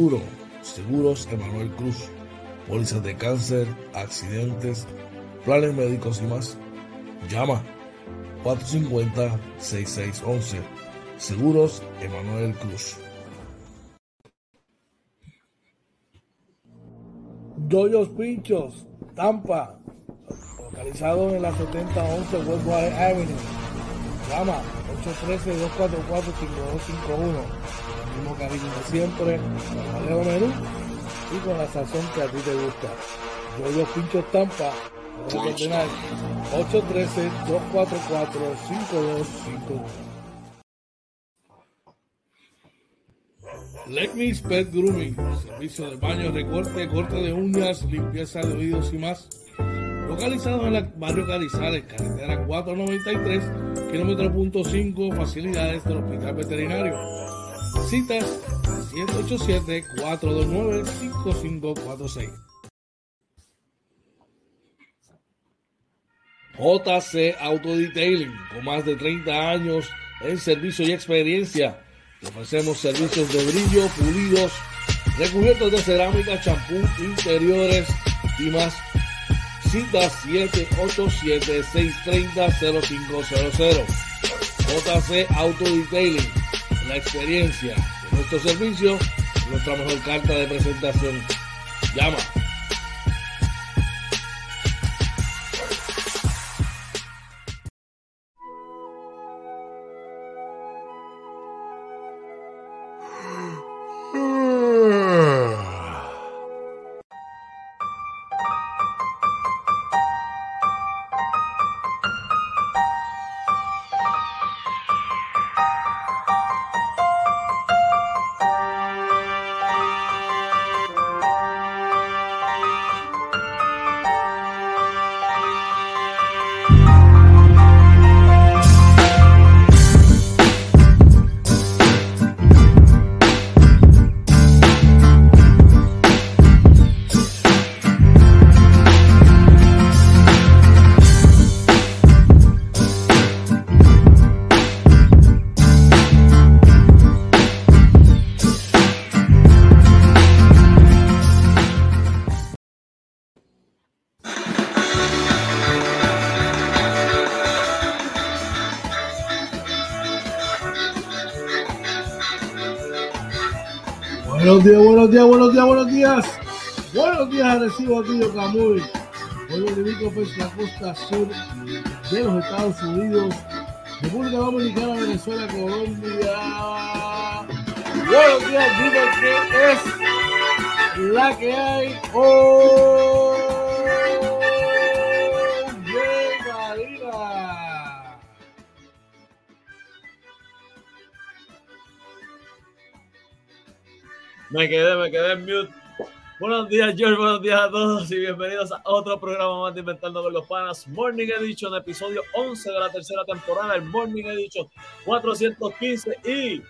Seguro, Seguros Emanuel Cruz, pólizas de cáncer, accidentes, planes médicos y más. Llama 450-6611. Seguros Emanuel Cruz. Doyos Pinchos, Tampa, localizado en la 7011 Westwater Avenue. Llama 813-244-5251. Mismo cariño de siempre, con Alejo Menú y con la sazón que a ti te gusta. Doyos Pinchos Tampa, 813-244-5251. Let Pet Grooming, servicio de baño, recorte, corte de uñas, limpieza de oídos y más. Localizado en el barrio Carizales, carretera 493, kilómetro punto 5, facilidades del Hospital Veterinario. Citas 787-429-5546. JC Auto Detailing, con más de 30 años en servicio y experiencia. Ofrecemos servicios de brillo, pulidos, recubiertos de cerámica, champú, interiores y más. Cita 787-630-0500. JC Auto Detailing. La experiencia de nuestro servicio, nuestra mejor carta de presentación. Llama Días, recibo aquí de Camuy. Pueblo limítrofe la costa sur de los Estados Unidos, República Dominicana, Venezuela, Colombia. Buenos días, dime qué es la que hay hoy. Me quedé, me quedé en mute. Buenos días, George. Buenos días a todos y bienvenidos a otro programa más de Inventando con los Panas. Morning Edition, episodio 11 de la tercera temporada. El Morning Edition 415 y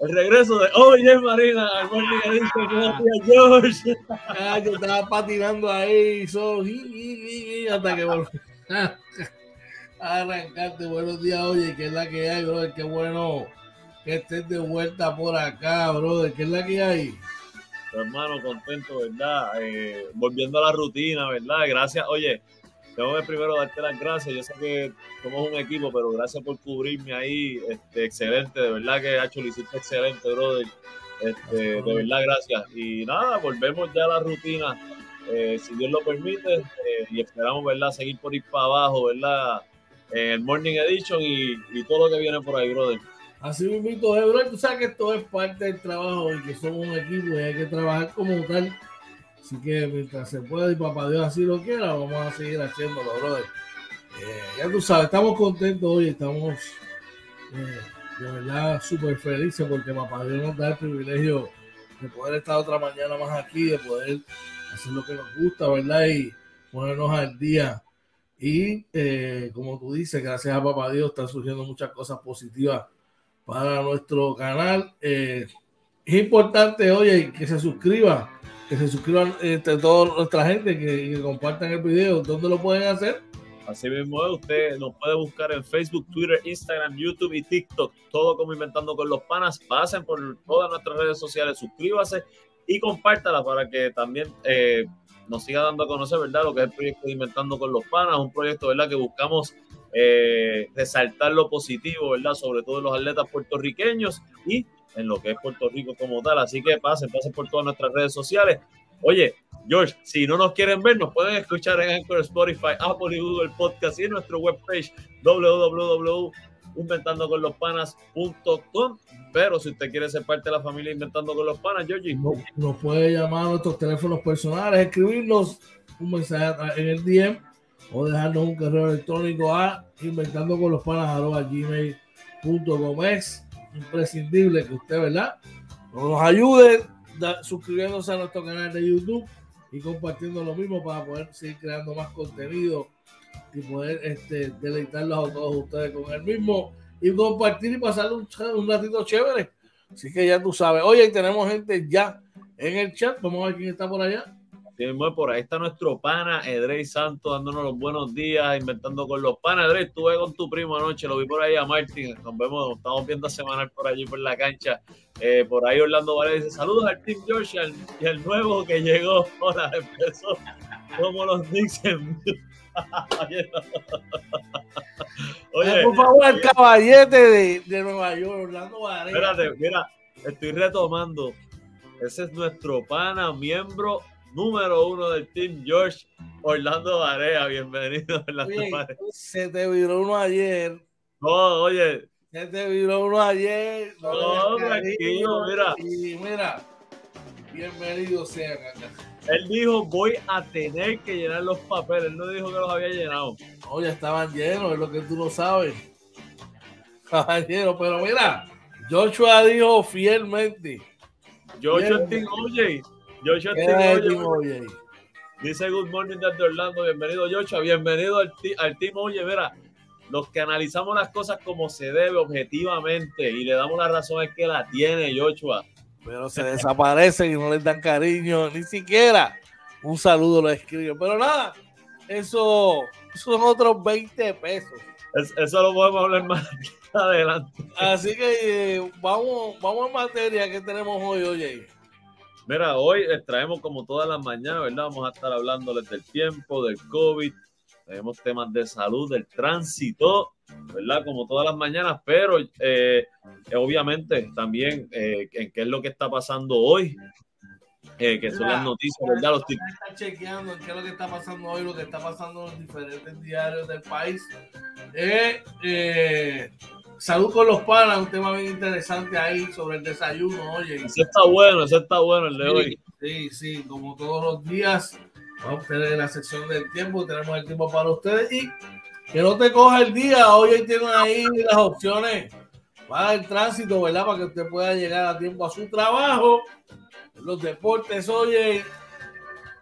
el regreso de Oye Marina al Morning Edition. Buenos días, George. Ah, yo estaba patinando ahí, so, y, y, y, hasta que volví a arrancarte. Buenos días, oye, que es la que hay, brother. Qué bueno que estés de vuelta por acá, brother. ¿Qué es la que hay? Hermano, contento, ¿verdad? Eh, volviendo a la rutina, ¿verdad? Gracias. Oye, tengo que primero darte las gracias. Yo sé que somos un equipo, pero gracias por cubrirme ahí. Este, excelente, de verdad que Hacho lo hiciste excelente, brother. Este, de verdad, gracias. Y nada, volvemos ya a la rutina, eh, si Dios lo permite, eh, y esperamos, ¿verdad? Seguir por ir para abajo, ¿verdad? En el Morning Edition y, y todo lo que viene por ahí, brother. Así eh, brother. Tú sabes que esto es parte del trabajo y que somos un equipo y hay que trabajar como tal. Así que mientras se pueda y papá Dios así lo quiera, vamos a seguir haciéndolo, brother. Eh, ya tú sabes, estamos contentos hoy, estamos eh, de verdad súper felices porque papá Dios nos da el privilegio de poder estar otra mañana más aquí, de poder hacer lo que nos gusta, ¿verdad? Y ponernos al día. Y eh, como tú dices, gracias a papá Dios están surgiendo muchas cosas positivas para nuestro canal. Eh, es importante, oye, que se suscriban, que se suscriban entre toda nuestra gente, que, que compartan el video. ¿Dónde lo pueden hacer? Así mismo usted nos puede buscar en Facebook, Twitter, Instagram, YouTube y TikTok, todo como Inventando con los Panas. Pasen por todas nuestras redes sociales, suscríbase y compártala para que también eh, nos siga dando a conocer, ¿verdad? Lo que es el proyecto Inventando con los Panas, un proyecto, ¿verdad? Que buscamos eh, resaltar lo positivo, ¿verdad? Sobre todo en los atletas puertorriqueños y en lo que es Puerto Rico como tal. Así que pasen, pasen por todas nuestras redes sociales. Oye, George, si no nos quieren ver, nos pueden escuchar en Anchor, Spotify, Apple y Google Podcast y en nuestro webpage www.inventandoconlospanas.com. Pero si usted quiere ser parte de la familia Inventando con los Panas, George, nos puede llamar a nuestros teléfonos personales, escribirnos un mensaje en el DM o dejarnos un correo electrónico a inventando con los panas gmail.com. Es imprescindible que usted, ¿verdad? Nos ayude suscribiéndose a nuestro canal de YouTube y compartiendo lo mismo para poder seguir creando más contenido y poder este, deleitarlos a todos ustedes con el mismo y compartir y pasar un, un ratito chévere. Así que ya tú sabes. Oye, tenemos gente ya en el chat. Vamos a ver quién está por allá. Por ahí está nuestro pana Edrey Santos dándonos los buenos días, inventando con los panas. Edrey, estuve con tu primo anoche, lo vi por ahí a Martín. Nos vemos, estamos viendo a semanal por allí por la cancha. Eh, por ahí Orlando Varela dice: Saludos al Team George y al, nuevo que llegó. Hola, empezó como los dicen. Oye, por favor, el caballete de, de Nueva York, Orlando Varela. Espérate, mira, estoy retomando. Ese es nuestro pana, miembro número uno del Team George, Orlando Varea. Bienvenido, Orlando oye, Se te viró uno ayer. No, oye. Se te viró uno ayer. No, tranquilo, mira. Y mira, bienvenido sea, él dijo, voy a tener que llenar los papeles. Él no dijo que los había llenado. No, ya estaban llenos, es lo que tú no sabes. Estaban llenos, pero mira, Joshua dijo fielmente. Joshua Team OJ. Joshua OJ. Dice Good Morning desde Orlando. Bienvenido, Joshua. Bienvenido al, al Team OJ. Mira, los que analizamos las cosas como se debe, objetivamente, y le damos la razón es que la tiene Joshua pero se desaparecen y no les dan cariño, ni siquiera un saludo lo escriben. Pero nada, eso, son otros 20 pesos. eso lo podemos hablar más adelante. Así que eh, vamos, vamos en materia que tenemos hoy, oye. Mira, hoy traemos como todas las mañanas, ¿verdad? Vamos a estar hablándoles del tiempo, del COVID, tenemos temas de salud, del tránsito, ¿verdad? Como todas las mañanas, pero eh, obviamente también eh, en qué es lo que está pasando hoy, eh, que son las noticias, ¿verdad? Los están chequeando en qué es lo que está pasando hoy, lo que está pasando en los diferentes diarios del país. Salud con los panas, un tema bien interesante ahí sobre el desayuno, oye. Ese está bueno, ese está bueno el de hoy. Sí, sí, como todos los días Vamos a tener la sección del tiempo, tenemos el tiempo para ustedes y que no te coja el día. Hoy tienen ahí las opciones para el tránsito, ¿verdad? Para que usted pueda llegar a tiempo a su trabajo. Los deportes, oye.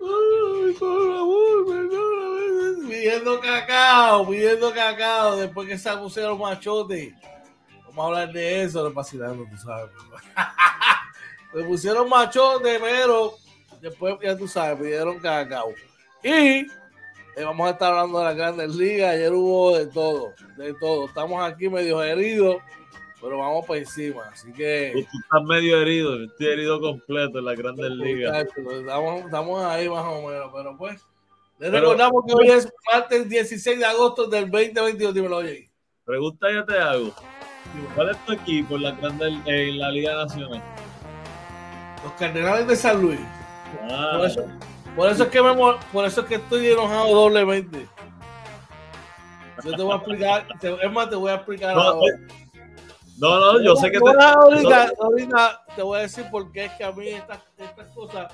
Ay, por favor, pidiendo cacao, pidiendo cacao después que se pusieron machotes. Vamos a hablar de eso, de vacilando, tú sabes. Se pusieron machotes, pero Después, ya tú sabes, pidieron cacao. Y eh, vamos a estar hablando de las grandes ligas. Ayer hubo de todo, de todo. Estamos aquí medio heridos, pero vamos por encima. Así que. Tú estás medio herido, estoy herido completo en las grandes ligas. Estamos, estamos ahí más o menos, pero pues. Les recordamos que hoy es martes 16 de agosto del 2022. Dímelo, oye. Pregunta yo te hago. ¿Cuál es tu equipo en la, en la Liga Nacional? Los Cardenales de San Luis. Por, eso, es que me, por eso es que estoy enojado doblemente. Yo te voy a explicar, es más, te voy a explicar no, ahora. No, no, yo sé que te... Ahorita, ahorita te voy a decir por qué es que a mí estas, estas cosas,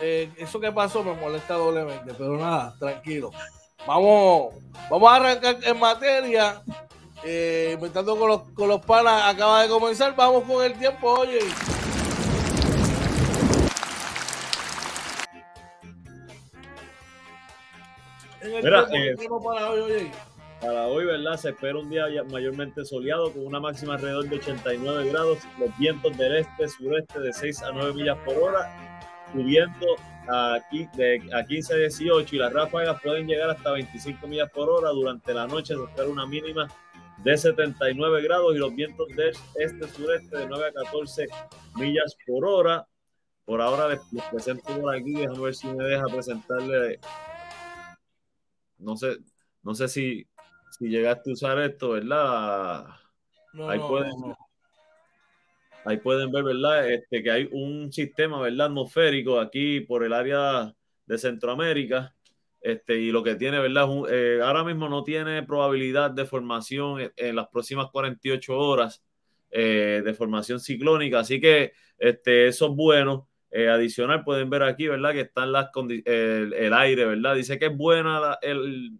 eh, eso que pasó me molesta doblemente, pero nada, tranquilo. Vamos, vamos a arrancar en materia. Eh, inventando con los, con los panas, acaba de comenzar. Vamos con el tiempo, oye. Eh, para hoy, ¿verdad? Se espera un día mayormente soleado con una máxima alrededor de 89 grados, los vientos del este, sureste de 6 a 9 millas por hora, subiendo aquí de a 15 a 18 y las ráfagas pueden llegar hasta 25 millas por hora. Durante la noche se espera una mínima de 79 grados y los vientos del este, sureste de 9 a 14 millas por hora. por ahora les, presento por aquí, déjame ver si me deja presentarle. No sé, no sé si, si llegaste a usar esto, ¿verdad? ahí, pueden, ahí pueden ver, ¿verdad? Este, que hay un sistema, ¿verdad? Atmosférico aquí por el área de Centroamérica. Este, y lo que tiene, ¿verdad? Eh, ahora mismo no tiene probabilidad de formación en, las próximas 48 horas eh, de formación ciclónica, así que este, eso es bueno. Eh, adicional, pueden ver aquí, ¿verdad? Que están las el, el, aire, ¿verdad? Dice que es buena la, el,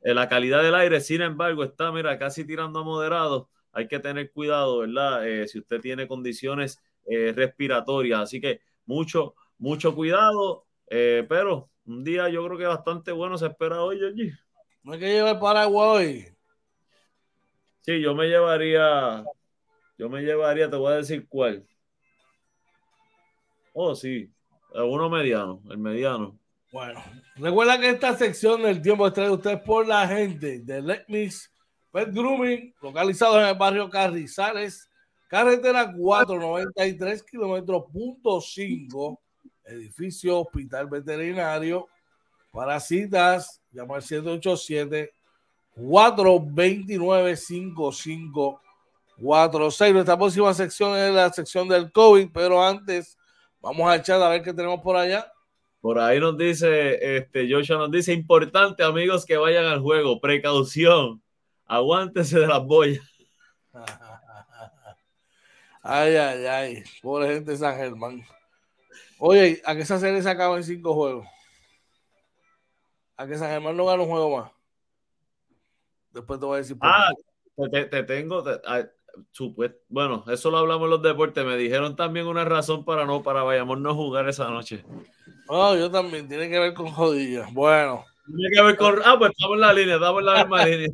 la calidad del aire, sin embargo, está, mira, casi tirando a moderado. Hay que tener cuidado, ¿verdad? si usted tiene condiciones respiratorias, así que mucho, mucho cuidado, pero un día yo creo que bastante bueno se espera hoy, allí. No hay que llevar Paraguay. Sí, yo me llevaría, yo me llevaría, te voy a decir cuál. Oh, sí, uno mediano, el mediano. Bueno, recuerda que esta sección del tiempo está de ustedes por la gente de Let Pet Grooming, localizado en el barrio Carrizales, carretera 493 kilómetros punto 5 edificio Hospital Veterinario. Para citas, llama al 787 429 5546. Nuestra próxima sección es la sección del COVID, pero antes vamos a echar a ver qué tenemos por allá. Por ahí nos dice, este, Joshua nos dice, importante amigos que vayan al juego, precaución, aguántese de las boyas. Ay, ay, ay, pobre gente de San Germán. Oye, ¿a qué esa serie se acaba en cinco juegos? ¿A que San Germán no gana un juego más? Después te voy a decir. ah, te, tengo. bueno, eso lo hablamos en los deportes. Me dijeron también una razón para no, para vayamos no jugar esa noche. Oh, yo también. Tiene que ver con jodillas. Bueno. Tiene que ver con. Ah, pues estamos en la línea, estamos en la misma línea.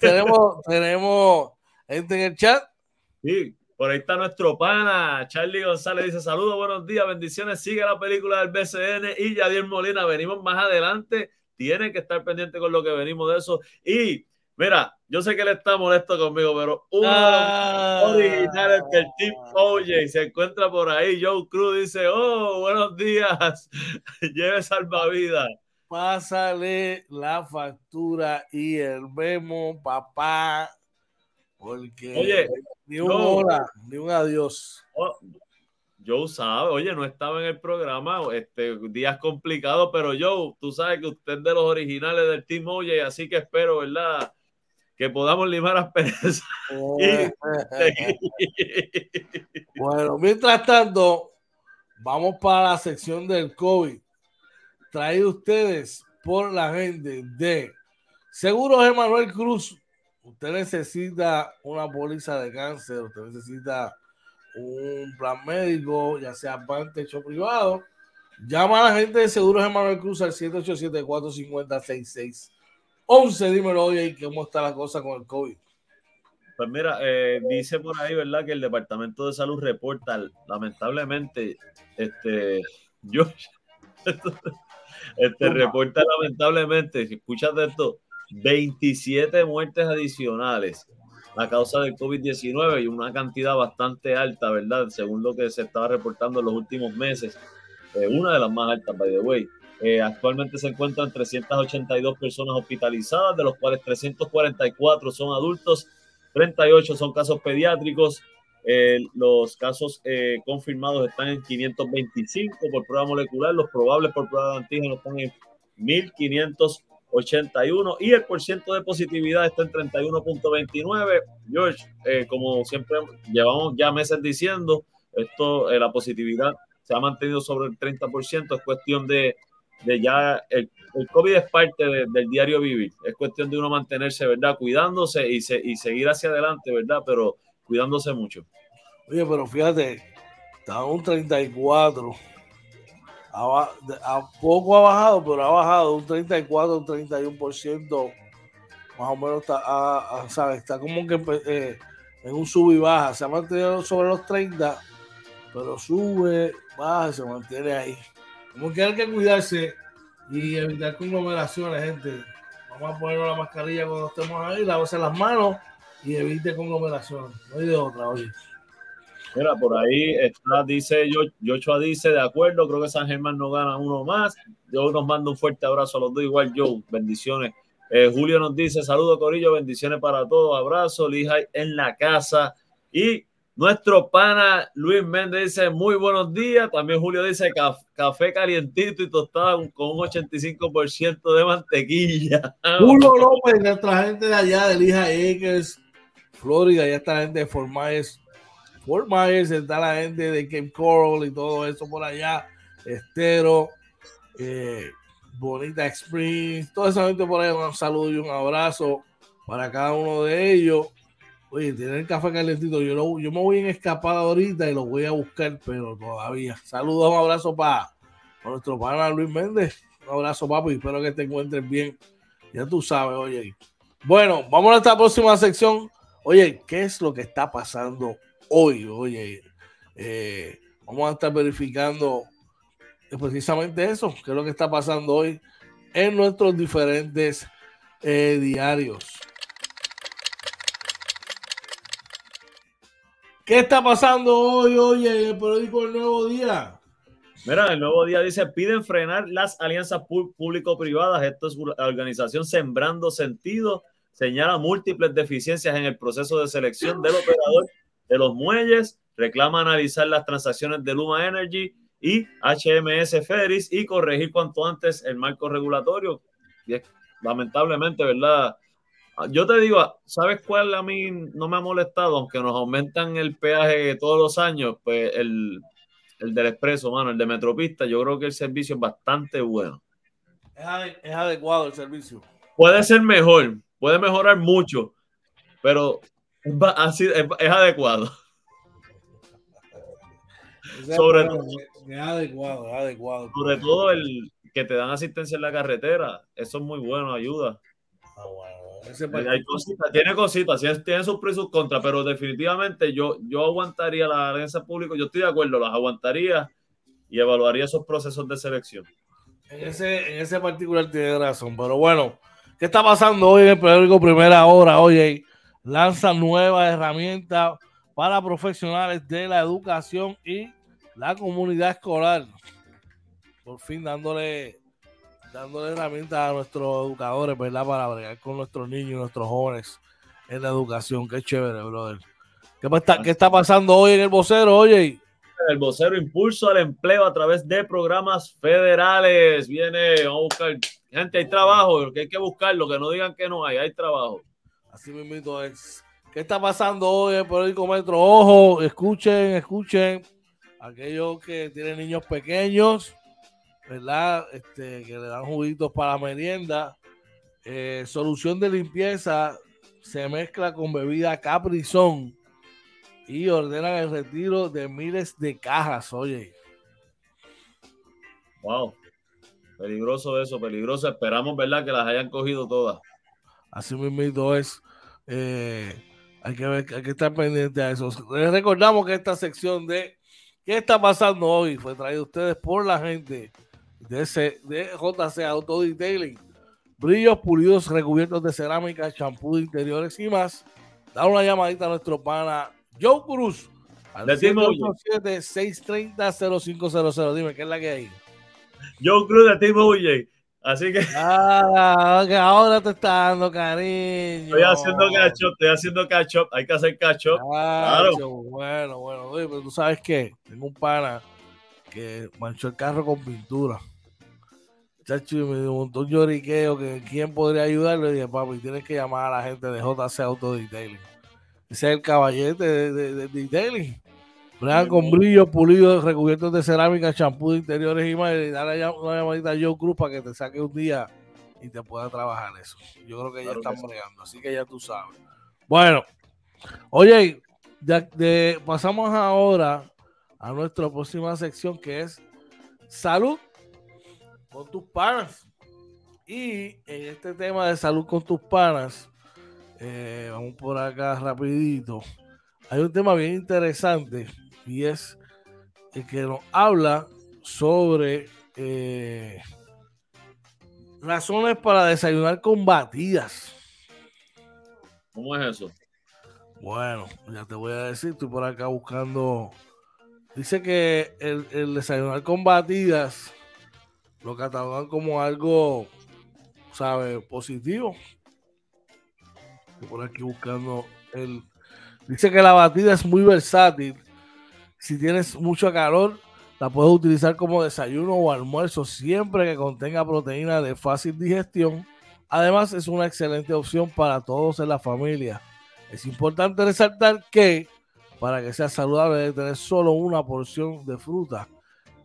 Tenemos, tenemos gente en el chat. Sí. Por ahí está nuestro pana, Charlie González dice saludos, buenos días, bendiciones, sigue la película del BCN y Yadier Molina, venimos más adelante, tienen que estar pendientes con lo que venimos de eso. Y mira, yo sé que él está molesto conmigo, pero uno ah. originales del Team OJ se encuentra por ahí, Joe Cruz dice, oh, buenos días, lleve salvavidas. Pásale la factura y el memo, papá. Porque oye, ni un hola, ni un adiós. Oh, Joe sabe, oye, no estaba en el programa, este, días complicados, pero Joe, tú sabes que usted es de los originales del Team Oye, así que espero, ¿verdad? Que podamos limar las perezas. bueno, mientras tanto, vamos para la sección del COVID. Traído ustedes por la gente de Seguros Emanuel Cruz, usted necesita una póliza de cáncer, usted necesita un plan médico, ya sea parte o privado, llama a la gente de Seguros Emanuel Cruz al 787-450-6611. Dímelo, oye, ¿cómo está la cosa con el COVID? Pues mira, eh, dice por ahí, ¿verdad? Que el Departamento de Salud reporta, lamentablemente, este, yo, este, reporta lamentablemente, si escuchas de esto, 27 muertes adicionales a causa del COVID-19 y una cantidad bastante alta, ¿verdad? Según lo que se estaba reportando en los últimos meses, eh, una de las más altas, by the way. Eh, actualmente se encuentran 382 personas hospitalizadas, de los cuales 344 son adultos, 38 son casos pediátricos. Eh, los casos confirmados están en 525 por prueba molecular, los probables por prueba de antígeno están en 1500 81 y el porcentaje de positividad está en 31.29. George, eh, como siempre llevamos ya meses diciendo, esto, eh, la positividad se ha mantenido sobre el 30%, es cuestión de, de ya, el, el, COVID es parte del diario vivir, es cuestión de uno mantenerse, ¿verdad? Cuidándose y, se, y seguir hacia adelante, ¿verdad? Pero cuidándose mucho. Oye, pero fíjate, está un 34 a, poco ha bajado, pero ha bajado un 34, un 31%, más o menos está, está como que eh, en un sub y baja, se ha mantenido sobre los 30, pero sube, baja, se mantiene ahí. Como que hay que cuidarse y evitar conglomeraciones, gente. Vamos a ponernos la mascarilla cuando estemos ahí, lavarse las manos y evite conglomeraciones. No hay de otra, oye. Mira, por ahí está, dice Yochoa dice, de acuerdo, creo que San Germán no gana uno más. Yo nos mando un fuerte abrazo a los dos, igual Joe, bendiciones. Eh, Julio nos dice, saludo Corillo, bendiciones para todos, abrazo, Lija en la casa. Y nuestro pana Luis Méndez dice, muy buenos días. También Julio dice, café calientito y tostado con un 85% de mantequilla. Julio López, nuestra gente de allá, de Lija Acres, Florida, ya está la gente de Fort Myers Fort Myers, está la gente de Cape Coral y todo eso por allá, Estero, eh, Bonita Springs, toda esa gente por ahí, un saludo y un abrazo para cada uno de ellos. Oye, tiene el café calentito, yo, yo me voy en escapada ahorita y lo voy a buscar, pero todavía. Saludos, un abrazo para, nuestro pana Luis Méndez. Un abrazo, papi, espero que te encuentres bien. Ya tú sabes, oye. Bueno, vamos a esta próxima sección. Oye, ¿qué es lo que está pasando hoy, oye, eh, vamos a estar verificando precisamente eso, que es lo que está pasando hoy en nuestros diferentes eh, diarios. ¿Qué está pasando hoy, oye, en el periódico El Nuevo Día? Mira, el nuevo día dice, piden frenar las alianzas público-privadas. Esto es una organización Sembrando Sentido. Señala múltiples deficiencias en el proceso de selección del operador de los muelles, reclama analizar las transacciones de Luma Energy y HMS Ferris y corregir cuanto antes el marco regulatorio. lamentablemente, ¿verdad? Yo te digo, ¿sabes cuál a mí no me ha molestado? Aunque nos aumentan el peaje todos los años, pues el, el del expreso, mano, el de Metropista, yo creo que el servicio es bastante bueno. Es, adecuado el servicio. Puede ser mejor, puede mejorar mucho, pero Así, es, adecuado. sobre todo, es adecuado, adecuado. Sobre todo el que te dan asistencia en la carretera. Eso es muy bueno, ayuda. Ah, tiene cositas, tiene sus pros y sus contras, pero definitivamente yo, yo aguantaría la alianza pública, yo estoy de acuerdo, las aguantaría y evaluaría esos procesos de selección. En ese, en ese particular tiene razón, pero bueno, ¿qué está pasando hoy en el periódico Primera Hora? Oye, lanza nuevas herramientas para profesionales de la educación y la comunidad escolar. Por fin dándole, dándole herramientas a nuestros educadores, ¿verdad? Para bregar con nuestros niños y nuestros jóvenes en la educación. Qué chévere, brother. ¿Qué está, qué está pasando hoy en el vocero, oye? El vocero impulso al empleo a través de programas federales. Viene, vamos a buscar. Gente, hay trabajo, que hay que buscarlo, que no digan que no hay, hay trabajo. Así mismo es. ¿Qué está pasando hoy en Periódico Metro? Ojo, escuchen, escuchen. Aquellos que tienen niños pequeños, ¿verdad? Este, que le dan juguitos para la merienda. Eh, solución de limpieza se mezcla con bebida Caprizón y ordenan el retiro de miles de cajas, oye. Wow. Peligroso eso, peligroso. Esperamos, ¿verdad? Que las hayan cogido todas. Así mismo es. Eh, hay, que ver, hay que estar pendiente a eso. Les recordamos que esta sección de ¿Qué está pasando hoy? fue traída a ustedes por la gente de, ese, de JC Auto Detailing. Brillos pulidos recubiertos de cerámica, champú de interiores y más. Da una llamadita a nuestro pana Joe Cruz al 787-630-0500. Dime, ¿qué es la que hay? Joe Cruz de Timo Así que. Ah, que ahora te está dando cariño. Estoy haciendo catch estoy haciendo catch Hay que hacer catch claro. Bueno, bueno, pero tú sabes que tengo un pana que manchó el carro con pintura. Chacho, y me montó un lloriqueo que quién podría ayudarle. Y dije, papi, tienes que llamar a la gente de JC Auto Detailing. Ese es el caballete de, de, de detailing. Bregan con brillo, pulido, recubiertos de cerámica, champú de interiores y más. Y dale una llamadita a Joe Cruz para que te saque un día y te pueda trabajar eso. Yo creo que ya están bregando, así que ya tú sabes. Bueno, oye, pasamos ahora a nuestra próxima sección que es salud con tus panas. Y en este tema de salud con tus panas, eh, vamos por acá rapidito. Hay un tema bien interesante y es el que nos habla sobre eh, razones para desayunar con batidas. ¿Cómo es eso? Bueno, ya te voy a decir, estoy por acá buscando. Dice que el, el desayunar con batidas lo catalogan como algo, ¿sabes? Positivo. Estoy por aquí buscando el. Dice que la batida es muy versátil. Si tienes mucho calor, la puedes utilizar como desayuno o almuerzo siempre que contenga proteína de fácil digestión. Además, es una excelente opción para todos en la familia. Es importante resaltar que para que sea saludable debe tener solo una porción de fruta.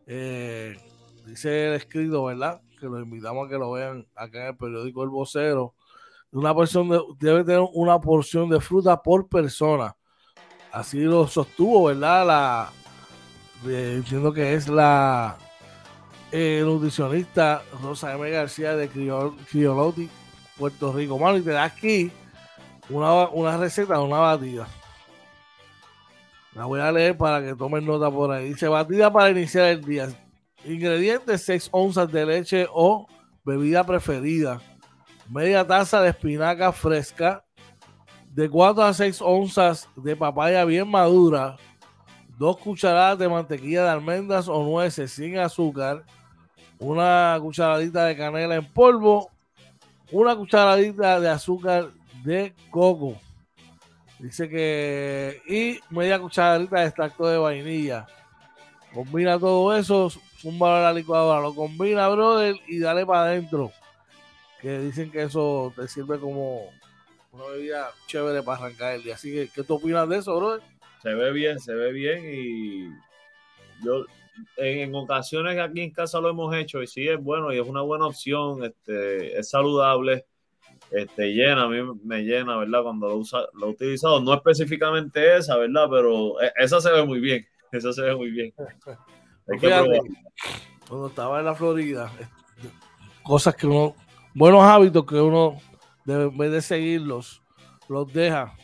Eh, dice el escrito, ¿verdad? Que los invitamos a que lo vean acá en el periódico El Vocero. Una porción debe tener una porción de fruta por persona. Así lo sostuvo, ¿verdad? La, entiendo que es la eh, nutricionista Rosa M. García de Crioloti, Puerto Rico. Mano, y te da aquí una, una receta de una batida. La voy a leer para que tomen nota por ahí. Dice batida para iniciar el día. Ingredientes: 6 onzas de leche o bebida preferida. Media taza de espinaca fresca. De 4 a 6 onzas de papaya bien madura dos cucharadas de mantequilla de almendras o nueces sin azúcar, una cucharadita de canela en polvo, una cucharadita de azúcar de coco. Dice que y media cucharadita de extracto de vainilla. Combina todo eso, zumba a la licuadora, lo combina, brother, y dale para adentro. Que dicen que eso te sirve como una bebida chévere para arrancar el día. Así que, ¿qué tú opinas de eso, brother? se ve bien, se ve bien y yo en, ocasiones aquí en casa lo hemos hecho y sí es bueno y es una buena opción, este, es saludable, este, llena, a mí me llena, ¿verdad? Cuando lo, usa, lo he utilizado, no específicamente esa, ¿verdad? Pero e, esa se ve muy bien, esa se ve muy bien. cuando estaba en la Florida, cosas que uno, buenos hábitos que uno, debe, en vez de seguirlos, los deja.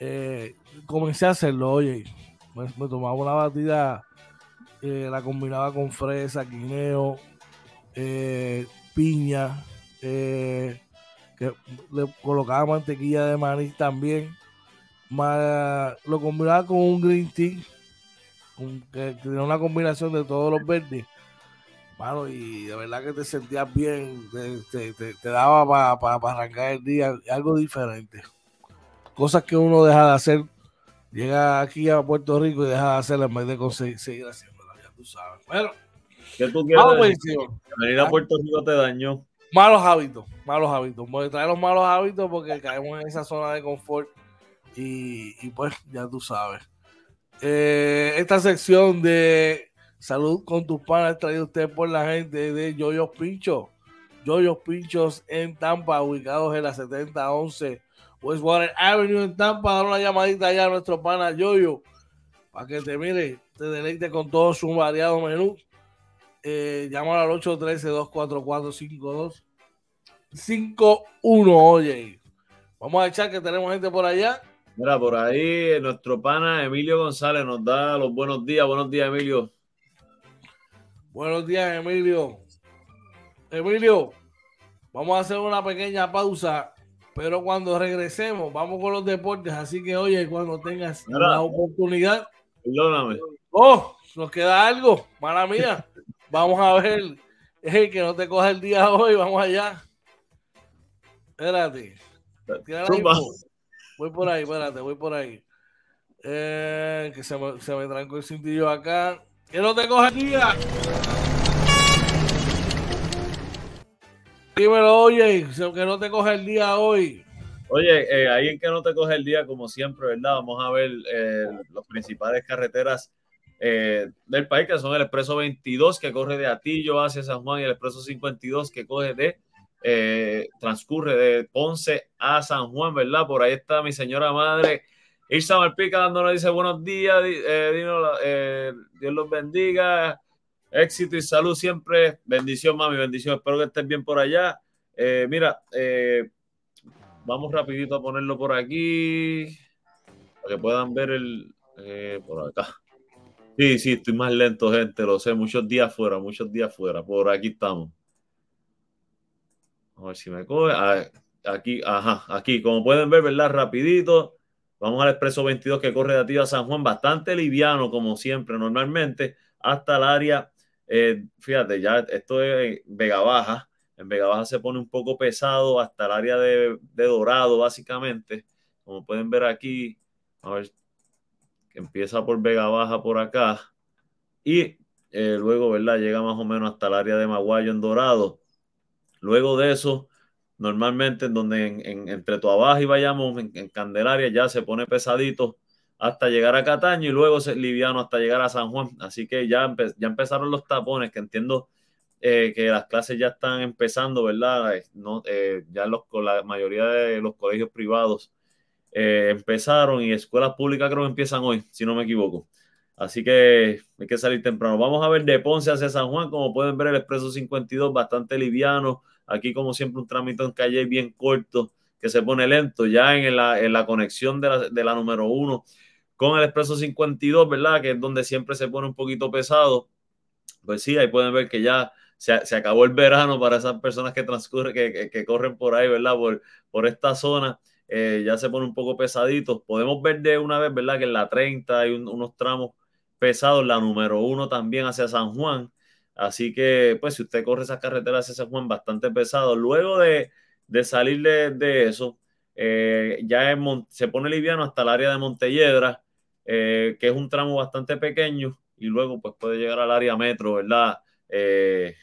Eh, comencé a hacerlo, oye, me, tomaba una batida, eh, la combinaba con fresa, guineo, eh, piña, eh, que le colocaba mantequilla de maní también, lo combinaba con un green tea, que tenía una combinación de todos los verdes. Mano, y de verdad que te sentías bien, te, daba para arrancar el día, algo diferente. Cosas que uno deja de hacer llega aquí a Puerto Rico y deja de hacerla en vez de conseguir, seguir haciéndola, ya tú sabes. Bueno, ¿qué tú quieres Venir a Puerto Rico te dañó. Malos hábitos, malos hábitos. Voy a traer los malos hábitos porque caemos en esa zona de confort y, y pues ya tú sabes. Eh, esta sección de salud con tus panas traído usted por la gente de Yoyos Pinchos. Yoyos Pinchos en Tampa, ubicados en la 7011 Westwater Avenue en Tampa, dar una llamadita allá a nuestro pana Yoyo para que te mire, te deleite con todo su variado menú. Eh, llámalo al 813-244-5251. Oye, vamos a echar que tenemos gente por allá. Mira, por ahí nuestro pana Emilio González nos da los buenos días. Buenos días, Emilio. Buenos días, Emilio. Emilio, vamos a hacer una pequeña pausa pero cuando regresemos, vamos con los deportes. Así que, oye, cuando tengas la oportunidad. Perdóname. Oh, nos queda algo, mala mía. Vamos a ver. el que no te coja el día hoy, vamos allá. Espérate. Voy por ahí, espérate, voy por ahí. Eh, que se me, se me trancó el cintillo acá. Que no te día. Dímelo, oye, que no te coge el día hoy. Oye, eh, ahí en que no te coge el día, como siempre, ¿verdad? Vamos a ver eh, las principales carreteras eh, del país, que son el Expreso 22, que corre de Atillo hacia San Juan, y el Expreso 52, que coge de, transcurre de Ponce a San Juan, ¿verdad? Por ahí está mi señora madre, Irsa Malpica, dándonos, dice buenos días, Dios los bendiga. Éxito y salud siempre. Bendición, mami, bendición. Espero que estés bien por allá. Eh, mira, eh, vamos rapidito a ponerlo por aquí para que puedan ver el eh, por acá. Sí, sí, estoy más lento, gente, lo sé. Muchos días fuera, muchos días fuera. Por aquí estamos. A ver si me coge. Aquí, ajá, aquí, como pueden ver, ¿verdad? Rapidito. Vamos al expreso 22 que corre de aquí a San Juan, bastante liviano como siempre, normalmente, hasta el área, eh, fíjate, ya esto es Vega Baja, en Vega Baja se pone un poco pesado hasta el área de, Dorado, básicamente, como pueden ver aquí, a ver, que empieza por Vega Baja por acá, y eh, luego, ¿verdad? Llega más o menos hasta el área de Maguayo en Dorado. Luego de eso, normalmente en donde en, entre Tuabaja y vayamos en, Candelaria ya se pone pesadito hasta llegar a Cataño y luego se liviano hasta llegar a San Juan. Así que ya, ya empezaron los tapones, que entiendo eh, que las clases ya están empezando, ¿verdad? Eh, no, eh, ya los, la mayoría de los colegios privados empezaron y escuelas públicas creo que empiezan hoy, si no me equivoco. Así que hay que salir temprano. Vamos a ver de Ponce hacia San Juan, como pueden ver el Expreso 52 bastante liviano, Aquí, como siempre, un trámite en calle bien corto que se pone lento ya en la, en la conexión de la, de la número uno con el expreso 52, ¿verdad? Que es donde siempre se pone un poquito pesado. Pues sí, ahí pueden ver que ya se, se acabó el verano para esas personas que transcurren, que, que, corren por ahí, ¿verdad? Por, por esta zona. Eh, ya se pone un poco pesadito. Podemos ver de una vez, ¿verdad? Que en la 30 hay unos tramos pesados, la número uno también hacia San Juan. Así que, pues, si usted corre esas carreteras ese Juan bastante pesado, luego de, salir de, eso, eh, ya se pone liviano hasta el área de Montelledra, eh, que es un tramo bastante pequeño, y luego pues puede llegar al área metro, ¿verdad? Eh,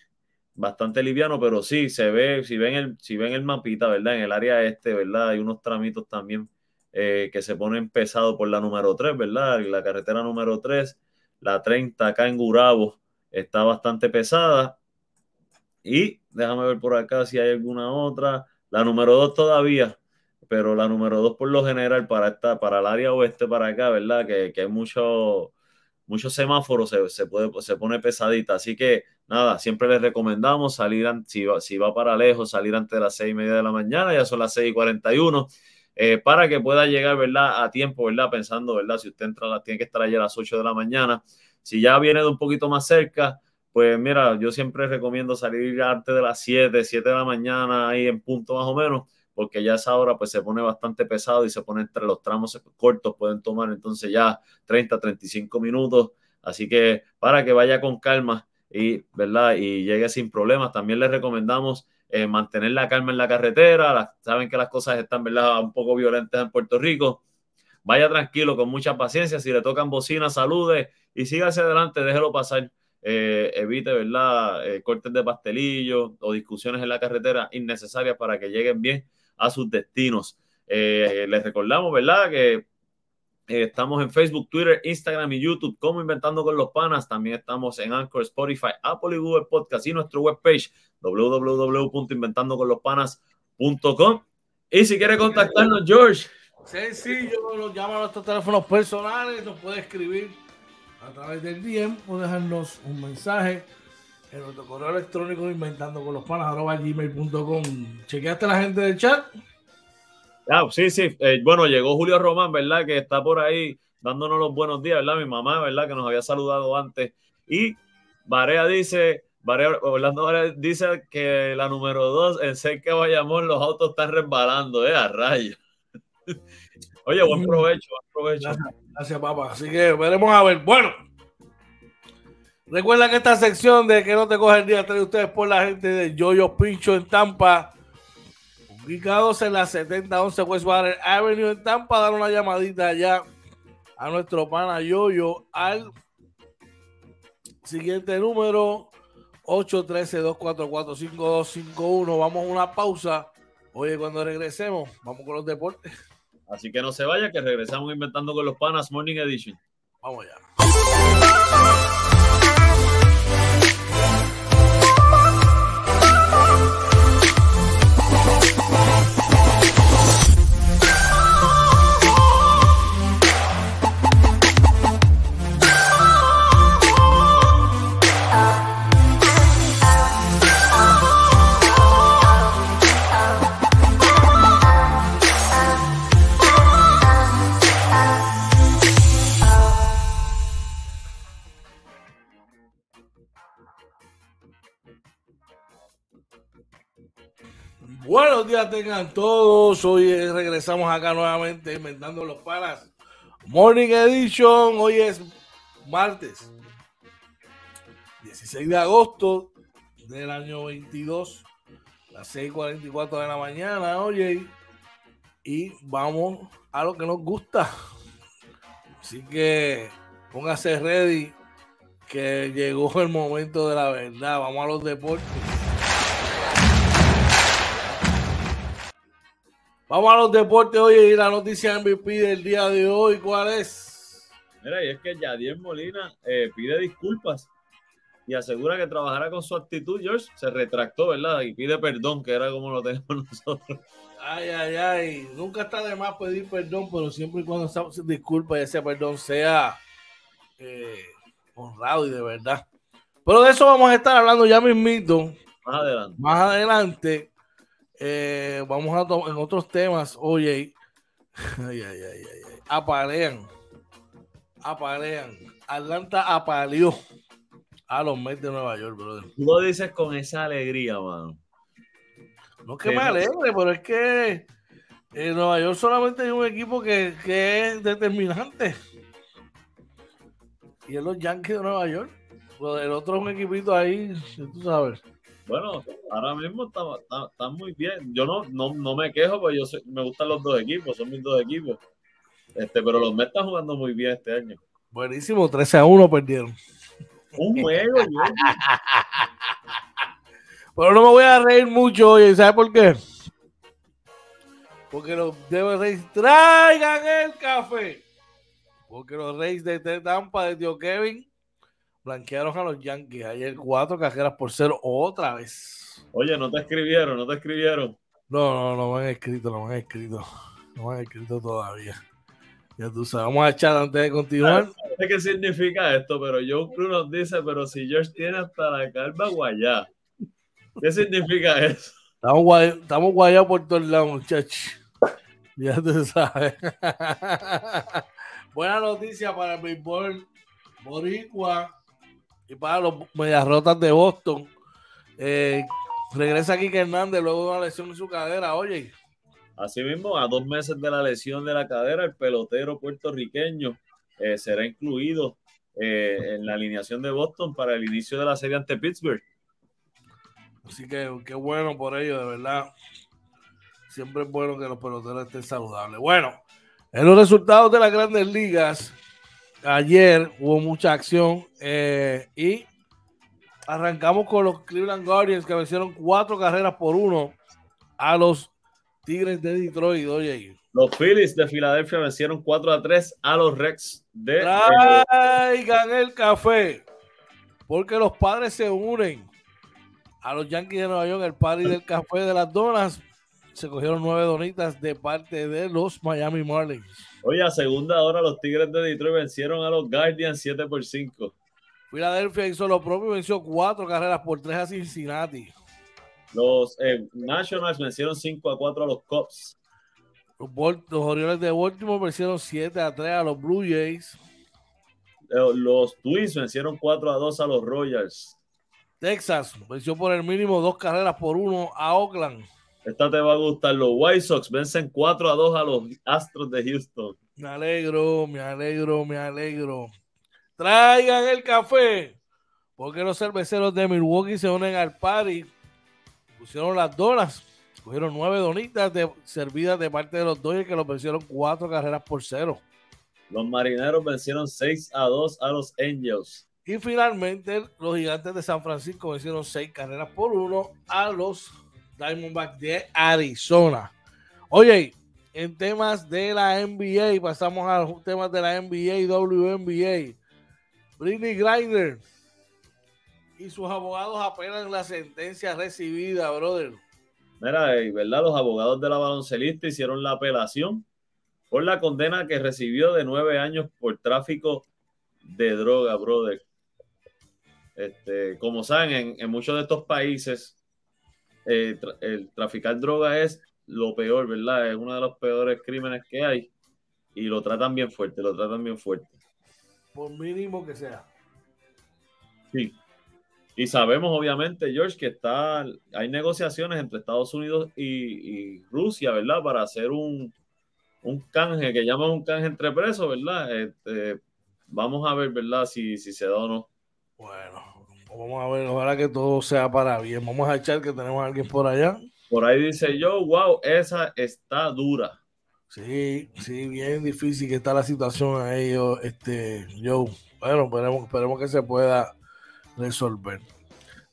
bastante liviano, pero sí, se ve, si ven el, si ven el mapita, ¿verdad? En el área este, ¿verdad? Hay unos tramitos también que se ponen pesados por la número 3, ¿verdad? La carretera número 3, la 30 acá en Gurabo, está bastante pesada. Y déjame ver por acá si hay alguna otra. La número 2 todavía, pero la número 2 por lo general para, esta, para el área oeste, para acá, ¿verdad? Que, que hay muchos muchos semáforos, se, se, puede, se pone pesadita. Así que nada, siempre les recomendamos salir, si va, si va para lejos, salir antes de las 6 y media de la mañana, ya son las 6 y 41. Eh, para que pueda llegar, ¿verdad? A tiempo, ¿verdad? Pensando, ¿verdad? Si usted entra, tiene que estar allí a las 8 de la mañana, si ya viene de un poquito más cerca, pues mira, yo siempre recomiendo salir antes de las 7, 7 de la mañana, ahí en punto más o menos, porque ya esa hora pues se pone bastante pesado y se pone entre los tramos cortos, pueden tomar entonces ya 30, 35 minutos. Así que para que vaya con calma y, ¿verdad? y llegue sin problemas, también les recomendamos eh, mantener la calma en la carretera. saben que las cosas están ¿verdad? un poco violentas en Puerto Rico. Vaya tranquilo, con mucha paciencia. Si le tocan bocina, salude y siga hacia adelante, déjelo pasar. Eh, evite, ¿verdad? Eh, cortes de pastelillo o discusiones en la carretera innecesarias para que lleguen bien a sus destinos. Eh, les recordamos, ¿verdad? Que estamos en Facebook, Twitter, Instagram y YouTube como Inventando con los Panas. También estamos en Anchor, Spotify, Apple y Google Podcast y nuestro webpage www.inventandocolopanas.com. Y si quiere contactarnos, George. Sencillo, nos llama a nuestros teléfonos personales, nos puede escribir a través del DM o dejarnos un mensaje en nuestro correo electrónico inventando con los panas gmail.com. ¿Chequeaste la gente del chat? Ah, sí, sí. Eh, bueno, llegó Julio Román, ¿verdad? Que está por ahí dándonos los buenos días, ¿verdad? Mi mamá, ¿verdad? Que nos había saludado antes. Y Barea dice, Barea, Orlando Barea dice que la número dos, en Cerca Bayamón, los autos están resbalando, ¿eh? A rayos. Oye, buen provecho, buen provecho. Gracias, papá. Así que veremos a ver. Bueno, recuerda que esta sección de que no te coge el día trae ustedes por la gente de Yoyo Pincho en Tampa, ubicados en la 7011 Westwater Avenue en Tampa. Dar una llamadita allá a nuestro pana Yoyo al siguiente número 813-244-5251. Vamos a una pausa. Oye, cuando regresemos, vamos con los deportes. Así que no se vaya, que regresamos inventando con los panas Morning Edition. Vamos allá. Buenos días tengan todos. Hoy regresamos acá nuevamente inventando los palas. Morning Edition. Hoy es martes 16 de agosto del año 22, las 6:44 de la mañana. Oye, y vamos a lo que nos gusta. Así que póngase ready que llegó el momento de la verdad. Vamos a los deportes. Vamos a los deportes, oye, y la noticia MVP del día de hoy, ¿cuál es? Mira, y es que Yadier Molina eh, pide disculpas y asegura que trabajará con su actitud, George. Se retractó, ¿verdad? Y pide perdón, que era como lo tenemos nosotros. Ay, ay, ay. Nunca está de más pedir perdón, pero siempre y cuando se disculpa y ese perdón sea eh, honrado y de verdad. Pero de eso vamos a estar hablando ya mismito. Más adelante. Más adelante. Eh, vamos a tomar en otros temas. Oye, ay, ay, ay, ay, ay. Aparean. Aparean. Atlanta apaleó a los Mets de Nueva York, brother. Tú lo dices con esa alegría, mano. No es que me alegre, pero es que en Nueva York solamente hay un equipo que, que es determinante. Y es los Yankees de Nueva York. El otro es un equipito ahí, tú sabes. Bueno, ahora mismo está, está, muy bien. Yo no, no, no me quejo, porque yo me gustan los dos equipos, son mis dos equipos. Este, pero los Mets están jugando muy bien este año. Buenísimo, 13 a 1 perdieron. Un juego, yo. Pero no me voy a reír mucho hoy, ¿sabes por qué? Porque los Reyes traigan el café. Porque los Reyes de Tampa de Tío Kevin blanquearon a los Yankees ayer cuatro cajeras por cero otra vez. Oye, no te escribieron, no te escribieron. No, no, no me han escrito, no me han escrito. No me han escrito todavía. Ya tú sabes, vamos a echar antes de continuar. No sé qué significa esto, pero Joe Cruz nos dice, pero si George tiene hasta la calva guayá. ¿Qué significa eso? Estamos, guay, estamos guayados por todos lados, muchachos. Ya tú sabes. Buena noticia para el béisbol boricua y para los medias rotas de Boston. Eh, regresa Kike Hernández luego de una lesión en su cadera, oye. Asimismo, a dos meses de la lesión de la cadera, el pelotero puertorriqueño eh, será incluido eh, en la alineación de Boston para el inicio de la serie ante Pittsburgh. Así que qué bueno por ello, de verdad. Siempre es bueno que los peloteros estén saludables. Bueno, en los resultados de las grandes ligas, ayer hubo mucha acción eh, y arrancamos con los Cleveland Guardians que vencieron cuatro carreras por uno a los Tigres de Detroit. Oye, los Phillies de Filadelfia vencieron 4 a 3 a los Rex de. Traigan el café. Porque los padres se unen a los Yankees de Nueva York, el party del café de las donas. Se cogieron nueve donitas de parte de los Miami Marlins. Oye, a segunda hora los Tigres de Detroit vencieron a los Guardians 7 por 5. Filadelfia hizo lo propio y venció cuatro carreras por tres a Cincinnati. Los eh, Nationals vencieron 5 a 4 a los Cubs. Los, los Orioles de Baltimore vencieron 7 a 3 a los Blue Jays. Eh, los Twins vencieron 4 a 2 a los Royals. Texas venció por el mínimo dos carreras por uno a Oakland. Esta te va a gustar. Los White Sox vencen 4 a 2 a los Astros de Houston. Me alegro, me alegro, me alegro. Traigan el café. Porque los cerveceros de Milwaukee se unen al party. Pusieron las donas. Cogieron nueve donitas de, servidas de parte de los Dodgers que los vencieron cuatro carreras por cero. Los marineros vencieron 6 a 2 a los Angels. Y finalmente, los gigantes de San Francisco vencieron seis carreras por uno a los Diamondbacks de Arizona. Oye, en temas de la NBA, pasamos a los temas de la NBA WNBA. Britney Griner y sus abogados apelan la sentencia recibida, brother. Mira, ¿verdad? Los abogados de la baloncelista hicieron la apelación por la condena que recibió de nueve años por tráfico de droga, brother. Este, como saben, en, muchos de estos países eh, el traficar droga es lo peor, ¿verdad? Es uno de los peores crímenes que hay y lo tratan bien fuerte, lo tratan bien fuerte. Por mínimo que sea. Sí. Y sabemos, obviamente, George, que está, hay negociaciones entre Estados Unidos y, Rusia, ¿verdad? Para hacer un, un, canje, que llaman un canje entre presos, ¿verdad? Este, vamos a ver, ¿verdad? Si, si se da o no. Bueno, vamos a ver, ojalá que todo sea para bien. Vamos a echar que tenemos a alguien por allá. Por ahí dice yo, wow, esa está dura. Sí, sí, bien difícil que está la situación a ellos, este, yo. Bueno, esperemos, esperemos que se pueda resolver.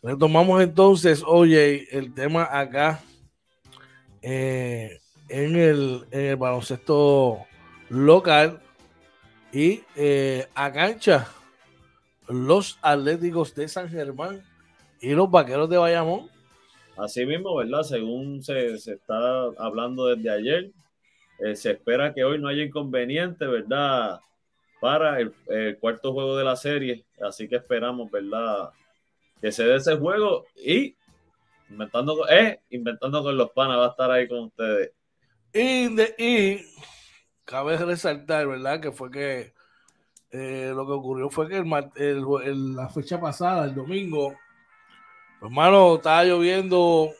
Retomamos entonces, oye, el tema acá eh, en, el, baloncesto local y eh, a cancha los Atléticos de San Germán y los Vaqueros de Bayamón. Así mismo, ¿verdad? Según se, está hablando desde ayer, eh, se espera que hoy no haya inconveniente, ¿verdad? para el, cuarto juego de la serie. Así que esperamos, ¿verdad? Que se dé ese juego y inventando, eh, inventando con los panas va a estar ahí con ustedes. Y, y cabe resaltar, ¿verdad? Que fue que eh, lo que ocurrió fue que la fecha pasada, el domingo, hermano, estaba lloviendo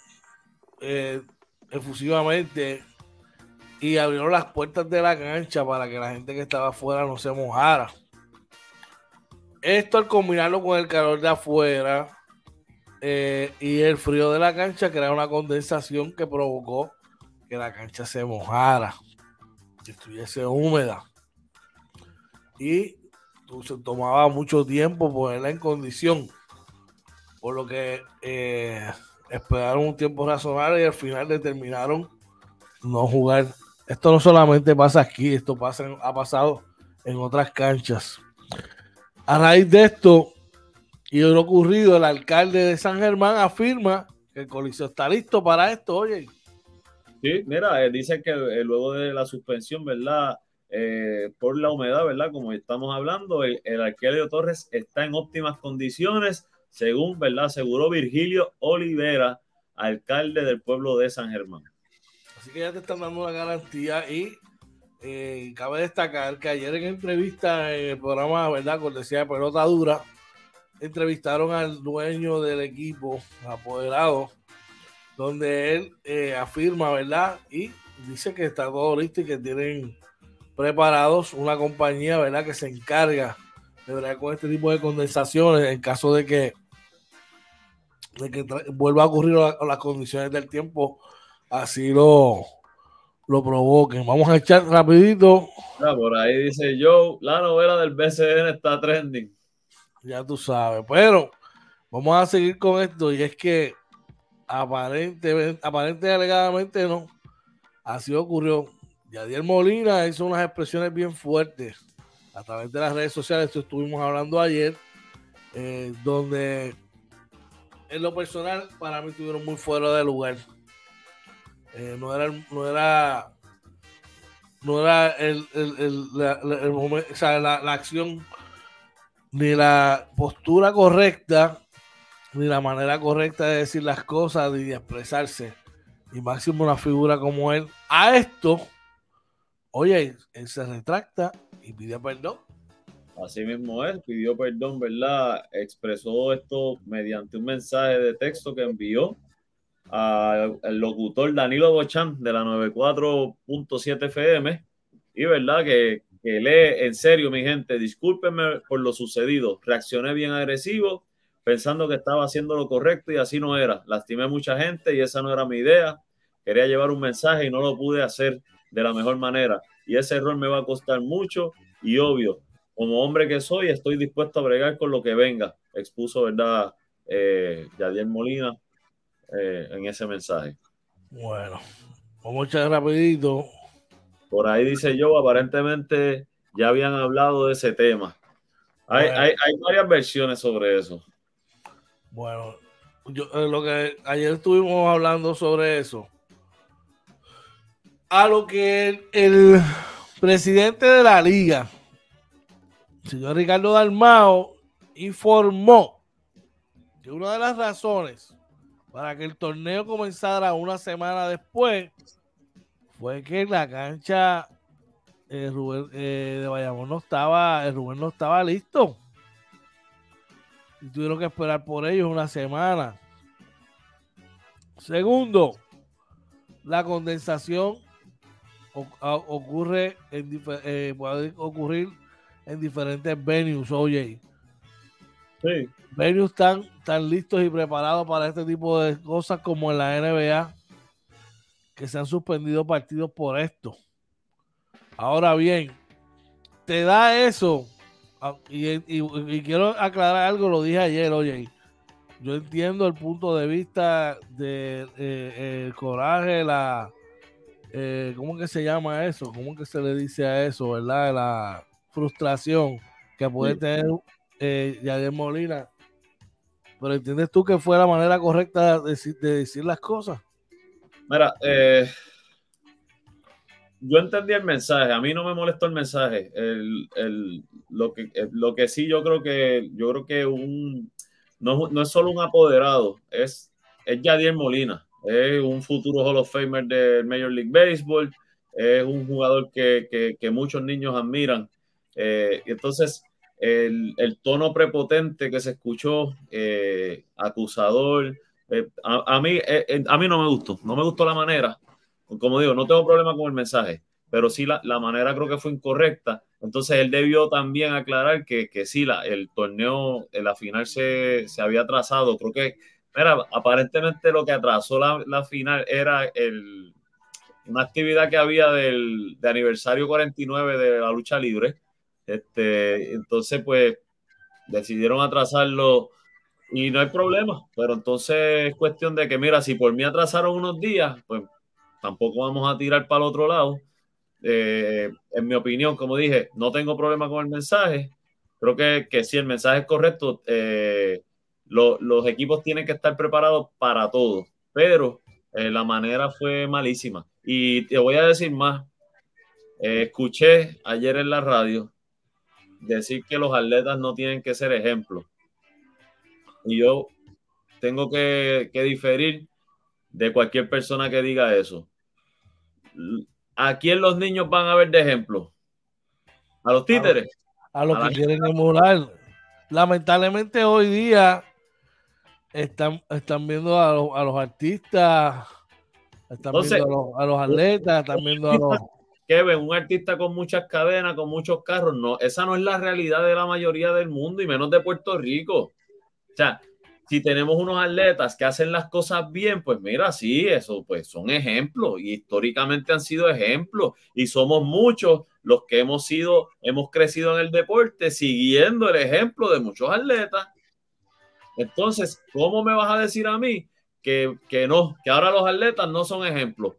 eh, efusivamente y abrieron las puertas de la cancha para que la gente que estaba afuera no se mojara. Esto al combinarlo con el calor de afuera eh, y el frío de la cancha crea una condensación que provocó que la cancha se mojara, que estuviese húmeda. Y se tomaba mucho tiempo ponerla en condición. Por lo que eh, esperaron un tiempo razonable y al final determinaron no jugar esto no solamente pasa aquí, esto pasa, ha pasado en otras canchas. A raíz de esto y de lo ocurrido, el alcalde de San Germán afirma que el coliseo está listo para esto, oye. Sí, mira, eh, dice que eh, luego de la suspensión, ¿verdad? Eh, por la humedad, ¿verdad? Como estamos hablando, el, el Torres está en óptimas condiciones, según, ¿verdad? Aseguró Virgilio Olivera, alcalde del pueblo de San Germán. Así que ya te están dando la garantía y eh, cabe destacar que ayer en entrevista en el programa, ¿verdad? Cortesía de pelota dura, entrevistaron al dueño del equipo, apoderado, donde él eh, afirma, ¿verdad? Y dice que está todo listo y que tienen preparados una compañía, ¿verdad? Que se encarga de verdad con este tipo de condensaciones en caso de que, de que vuelva a ocurrir las condiciones del tiempo así lo, lo provoquen. Vamos a echar rapidito. por ahí dice yo, la novela del BCN está trending. Ya tú sabes, pero vamos a seguir con esto y es que aparentemente, aparentemente alegadamente no, así ocurrió. Yadier Molina hizo unas expresiones bien fuertes a través de las redes sociales, esto estuvimos hablando ayer, eh, donde en lo personal para mí estuvieron muy fuera de lugar. Eh, no era, no era, no era el, la, acción ni la postura correcta, ni la manera correcta de decir las cosas, ni de expresarse. Y máximo una figura como él. A esto, oye, él se retracta y pide perdón. Así mismo él pidió perdón, ¿verdad? Expresó esto mediante un mensaje de texto que envió al locutor Danilo Bochán de la 94.7 FM. Y verdad que, que, lee en serio, mi gente, discúlpenme por lo sucedido. Reaccioné bien agresivo, pensando que estaba haciendo lo correcto y así no era. Lastimé mucha gente y esa no era mi idea. Quería llevar un mensaje y no lo pude hacer de la mejor manera. Y ese error me va a costar mucho y obvio, como hombre que soy, estoy dispuesto a bregar con lo que venga. Expuso, ¿verdad? Eh, Yadier Molina eh, en ese mensaje. Bueno, vamos a echar rapidito. Por ahí dice yo, aparentemente ya habían hablado de ese tema. Hay, hay, varias versiones sobre eso. Bueno, yo, eh, lo que ayer estuvimos hablando sobre eso. A lo que el, presidente de la liga, señor Ricardo Dalmao, informó que una de las razones para que el torneo comenzara una semana después, fue que la cancha eh, eh, de Bayamón no estaba, el Rubén no estaba listo. y tuvieron que esperar por ellos una semana. Segundo, la condensación ocurre en eh, puede ocurrir en diferentes venues, oye. Sí. Venues están, están listos y preparados para este tipo de cosas como en la NBA, que se han suspendido partidos por esto. Ahora bien, te da eso, y, quiero aclarar algo, lo dije ayer, oye, yo entiendo el punto de vista del de, coraje, la, eh, ¿cómo que se llama eso? ¿Cómo que se le dice a eso, verdad? La frustración que puede tener eh, Yadier Molina. Pero ¿entiendes tú que fue la manera correcta de, decir las cosas? Mira, eh, yo entendí el mensaje, a mí no me molestó el mensaje. lo, que, lo que sí yo creo que yo creo que un no, no es solo un apoderado, es, es Yadier Molina es un futuro Hall of Famer del Major League Baseball, es un jugador que, muchos niños admiran. Eh, entonces, el, tono prepotente que se escuchó, eh, acusador, eh, a, mí, a mí no me gustó, no me gustó la manera. Como digo, no tengo problema con el mensaje, pero sí la, manera creo que fue incorrecta. Entonces él debió también aclarar que, que sí, la, el torneo, la final se, se había trazado. Creo que Mira, aparentemente lo que atrasó la, final era el, una actividad que había del de aniversario 49 de la lucha libre. Este, entonces, pues, decidieron atrasarlo y no hay problema. Pero entonces es cuestión de que, mira, si por mí atrasaron unos días, pues tampoco vamos a tirar para el otro lado. Eh, en mi opinión, como dije, no tengo problema con el mensaje. Creo que, que si el mensaje es correcto, eh, los equipos tienen que estar preparados para todo, pero eh, la manera fue malísima. Y te voy a decir más, eh, escuché ayer en la radio decir que los atletas no tienen que ser ejemplos. Y yo tengo que, diferir de cualquier persona que diga eso. ¿A quién los niños van a ver de ejemplo? ¿A los títeres? A, los que quieren emular. Lamentablemente hoy día están, están viendo a, los, a los artistas, están viendo a los, atletas, están viendo a los... Kevin, un artista con muchas cadenas, con muchos carros, no, esa no es la realidad de la mayoría del mundo y menos de Puerto Rico. O sea, si tenemos unos atletas que hacen las cosas bien, pues mira, sí, eso pues son ejemplos y históricamente han sido ejemplos y somos muchos los que hemos sido, hemos crecido en el deporte siguiendo el ejemplo de muchos atletas. Entonces, ¿cómo me vas a decir a mí que, no, que ahora los atletas no son ejemplos?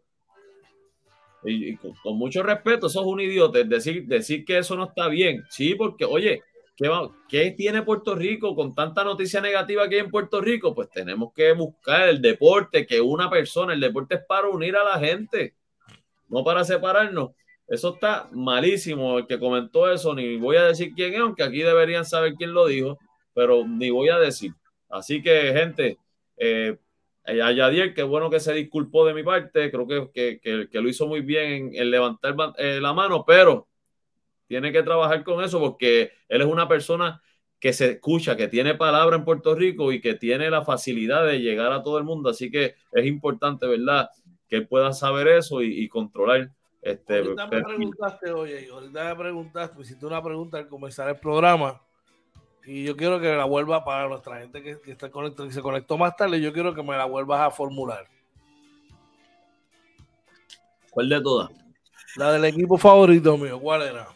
Y, con, mucho respeto, eso es un idiota. Decir, decir que eso no está bien. Sí, porque, oye, ¿qué, ¿qué tiene Puerto Rico con tanta noticia negativa que hay en Puerto Rico? Pues tenemos que buscar el deporte, que una persona, el deporte es para unir a la gente, no para separarnos. Eso está malísimo. El que comentó eso, ni voy a decir quién es, aunque aquí deberían saber quién lo dijo, pero ni voy a decir. Así que, gente, eh, a Yadier, qué bueno que se disculpó de mi parte, creo que, que, lo hizo muy bien en, levantar eh, la mano, pero tiene que trabajar con eso porque él es una persona que se escucha, que tiene palabra en Puerto Rico y que tiene la facilidad de llegar a todo el mundo, así que es importante, ¿verdad? Que él pueda saber eso y, controlar. Este, ahorita me preguntaste, oye, ahorita me preguntaste, hiciste una pregunta al comenzar el programa y yo quiero que la vuelva para nuestra gente que, está conectada, que se conectó más tarde, yo quiero que me la vuelvas a formular. ¿Cuál de todas? La del equipo favorito mío, ¿cuál era?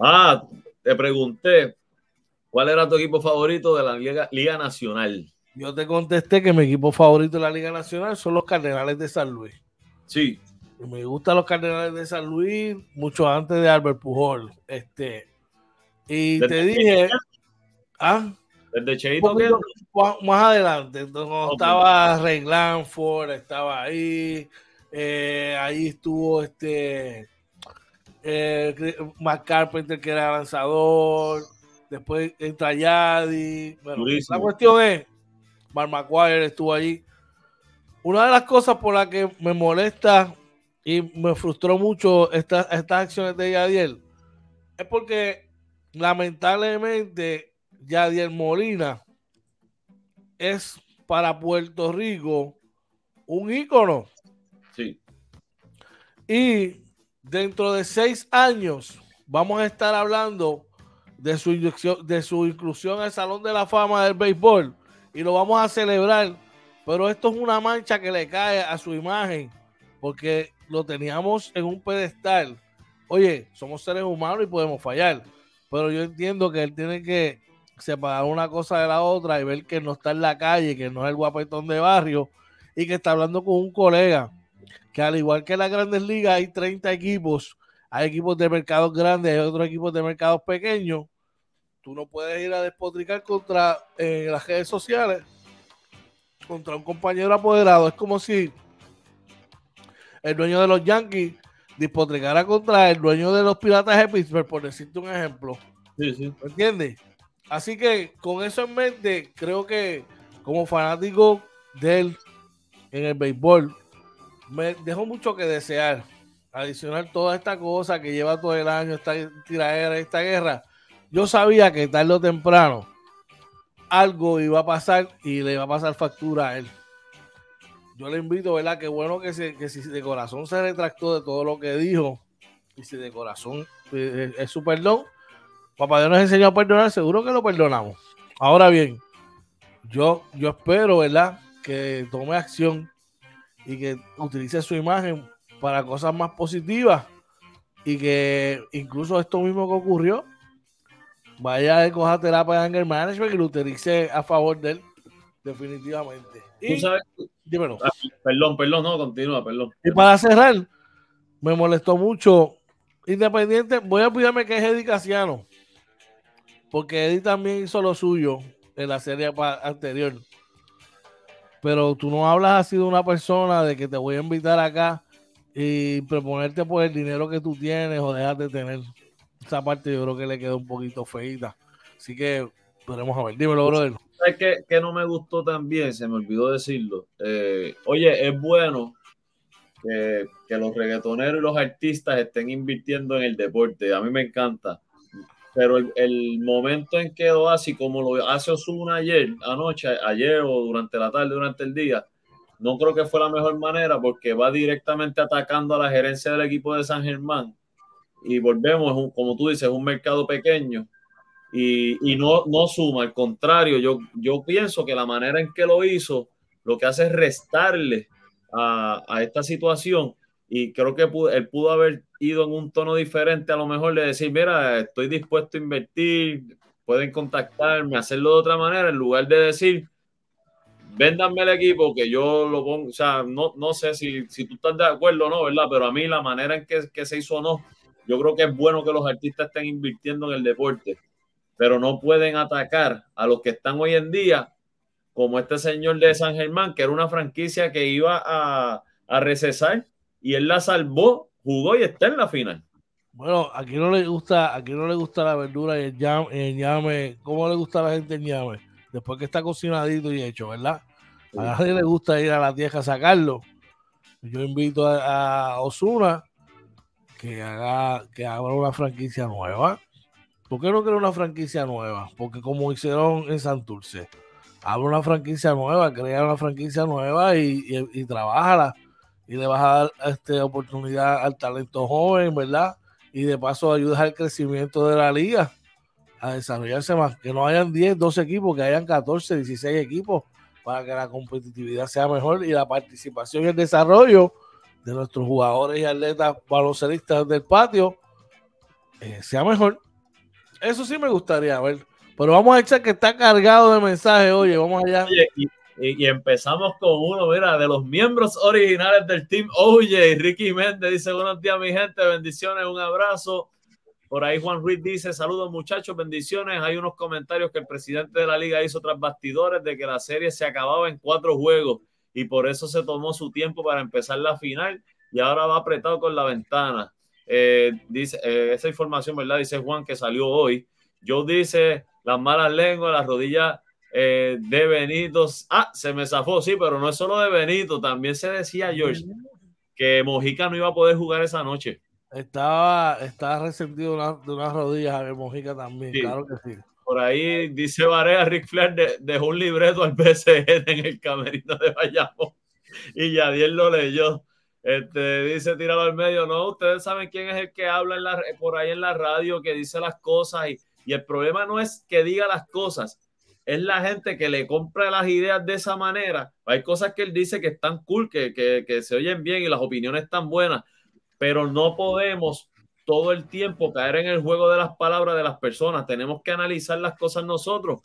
Ah, te pregunté, ¿cuál era tu equipo favorito de la Liga, Liga Nacional? Yo te contesté que mi equipo favorito de la Liga Nacional son los Cardenales de San Luis. Sí. me gustan los Cardenales de San Luis mucho antes de Albert Pujol. Este, y te dije, Ah. Desde Cheito Más adelante, cuando estaba Ray Lanford, estaba ahí, eh, ahí estuvo este eh, Mark Carpenter que era lanzador, después entra Yadi. la cuestión es, Mark McGuire estuvo allí. Una de las cosas por las que me molesta y me frustró mucho estas acciones de Yadiel es porque lamentablemente Yadier Molina es para Puerto Rico un ícono. Sí. Y dentro de seis años vamos a estar hablando de su, de su inclusión al Salón de la Fama del Béisbol y lo vamos a celebrar. Pero esto es una mancha que le cae a su imagen porque lo teníamos en un pedestal. Oye, somos seres humanos y podemos fallar, pero yo entiendo que él tiene que separar una cosa de la otra y ver que no está en la calle, que no es el guapetón de barrio y que está hablando con un colega que al igual que en las grandes ligas hay 30 equipos, hay equipos de mercados grandes, hay otros equipos de mercados pequeños, tú no puedes ir a despotricar contra en las redes sociales contra un compañero apoderado. Es como si el dueño de los Yankees despotricara contra el dueño de los Piratas de Pittsburgh, por decirte un ejemplo. Sí, sí. ¿Me entiendes? Así que con eso en mente, creo que como fanático de él en el béisbol, me dejó mucho que desear. Adicional toda esta cosa que lleva todo el año, esta tiradera, esta guerra, yo sabía que tarde o temprano algo iba a pasar y le iba a pasar factura a él. Yo le invito, ¿verdad? Qué bueno que, que si de corazón se retractó de todo lo que dijo y si de corazón eh, es, su perdón, papá Dios nos enseñó a perdonar, seguro que lo perdonamos. Ahora bien, yo, yo espero, ¿verdad? Que tome acción y que utilice su imagen para cosas más positivas y que incluso esto mismo que ocurrió vaya a coja terapia de anger management y lo utilice a favor de él, definitivamente. Y, sabes? Dímelo. Ah, perdón, perdón, no, continúa, perdón. Y para cerrar, me molestó mucho. Independiente, voy a olvidarme que es Eddie Casiano, porque Eddie también hizo lo suyo en la serie anterior. Pero tú no hablas así de una persona de que te voy a invitar acá y proponerte por el dinero que tú tienes o dejas de tener esa parte yo creo que le quedó un poquito feita. Así que podremos a ver. Dímelo, brother. ¿Sabes qué, no me gustó también? Se me olvidó decirlo. Eh, oye, es bueno que, que, los reggaetoneros y los artistas estén invirtiendo en el deporte. A mí me encanta. Pero el, momento en que lo hace, como lo hace Osuna ayer, anoche, ayer o durante la tarde, durante el día, no creo que fue la mejor manera porque va directamente atacando a la gerencia del equipo de San Germán. Y volvemos, como tú dices, es un mercado pequeño. Y, no, no suma, al contrario, yo, yo pienso que la manera en que lo hizo, lo que hace es restarle a, esta situación y creo que él pudo haber ido en un tono diferente, a lo mejor de decir, mira, estoy dispuesto a invertir, pueden contactarme, hacerlo de otra manera, en lugar de decir, véndanme el equipo que yo lo pongo, o sea, no, no sé si, si tú estás de acuerdo o no, ¿verdad? Pero a mí la manera en que, que se hizo no, yo creo que es bueno que los artistas estén invirtiendo en el deporte, pero no pueden atacar a los que están hoy en día, como este señor de San Germán, que era una franquicia que iba a, a recesar y él la salvó, jugó y está en la final. Bueno, aquí no le gusta, aquí no le gusta la verdura y el llame, ¿cómo le gusta a la gente el llame? Después que está cocinadito y hecho, ¿verdad? A nadie le gusta ir a la tierra a sacarlo. Yo invito a, a Osuna que haga que abra una franquicia nueva. ¿Por qué no quiere una franquicia nueva? Porque como hicieron en Santurce, abre una franquicia nueva, crea una franquicia nueva y, y, y trabájala. Y le vas a dar este, oportunidad al talento joven, ¿verdad? Y de paso ayudas al crecimiento de la liga a desarrollarse más. Que no hayan 10, 12 equipos, que hayan 14, 16 equipos para que la competitividad sea mejor y la participación y el desarrollo de nuestros jugadores y atletas baloncelistas del patio eh, sea mejor. Eso sí me gustaría ver. Pero vamos a echar que está cargado de mensajes. Oye, vamos allá. Empezamos con uno, mira, de los miembros originales del team. Oye, Ricky Méndez dice: Buenos días, mi gente. Bendiciones, un abrazo. Por ahí Juan Ruiz dice: Saludos, muchachos, bendiciones. Hay unos comentarios que el presidente de la liga hizo tras bastidores de que la serie se acababa en cuatro juegos y por eso se tomó su tiempo para empezar la final y ahora va apretado con la ventana. Eh, dice eh, esa información, ¿verdad? Dice Juan que salió hoy. Yo dice las malas lenguas, las rodillas eh, de Benito. Ah, se me zafó, sí, pero no es solo de Benito, también se decía George que Mojica no iba a poder jugar esa noche. Estaba, estaba resentido de unas rodillas a Mojica también, claro que sí. por ahí dice Varea, Rick Flair dejó un libreto al PSG en el camerino de Bayamón y Yadier lo leyó. Este, dice, tíralo al medio. No, ustedes saben quién es el que habla en la, por ahí en la radio, que dice las cosas. Y, y, el problema no es que diga las cosas, es la gente que le compra las ideas de esa manera. Hay cosas que él dice que están cool, que, que, que se oyen bien y las opiniones están buenas, pero no podemos todo el tiempo caer en el juego de las palabras de las personas. Tenemos que analizar las cosas nosotros.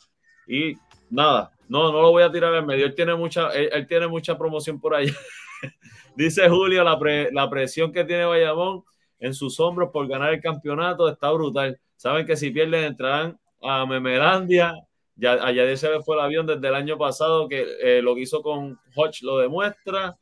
Y nada, no, no lo voy a tirar al medio. Él tiene mucha, él, tiene mucha promoción por ahí. Dice Julio, la, la presión que tiene Bayamón en sus hombros por ganar el campeonato está brutal. Saben que si pierden entrarán a Memelandia. Ya, allá se le fue el avión desde el año pasado, que eh, lo que hizo con Hodge lo demuestra.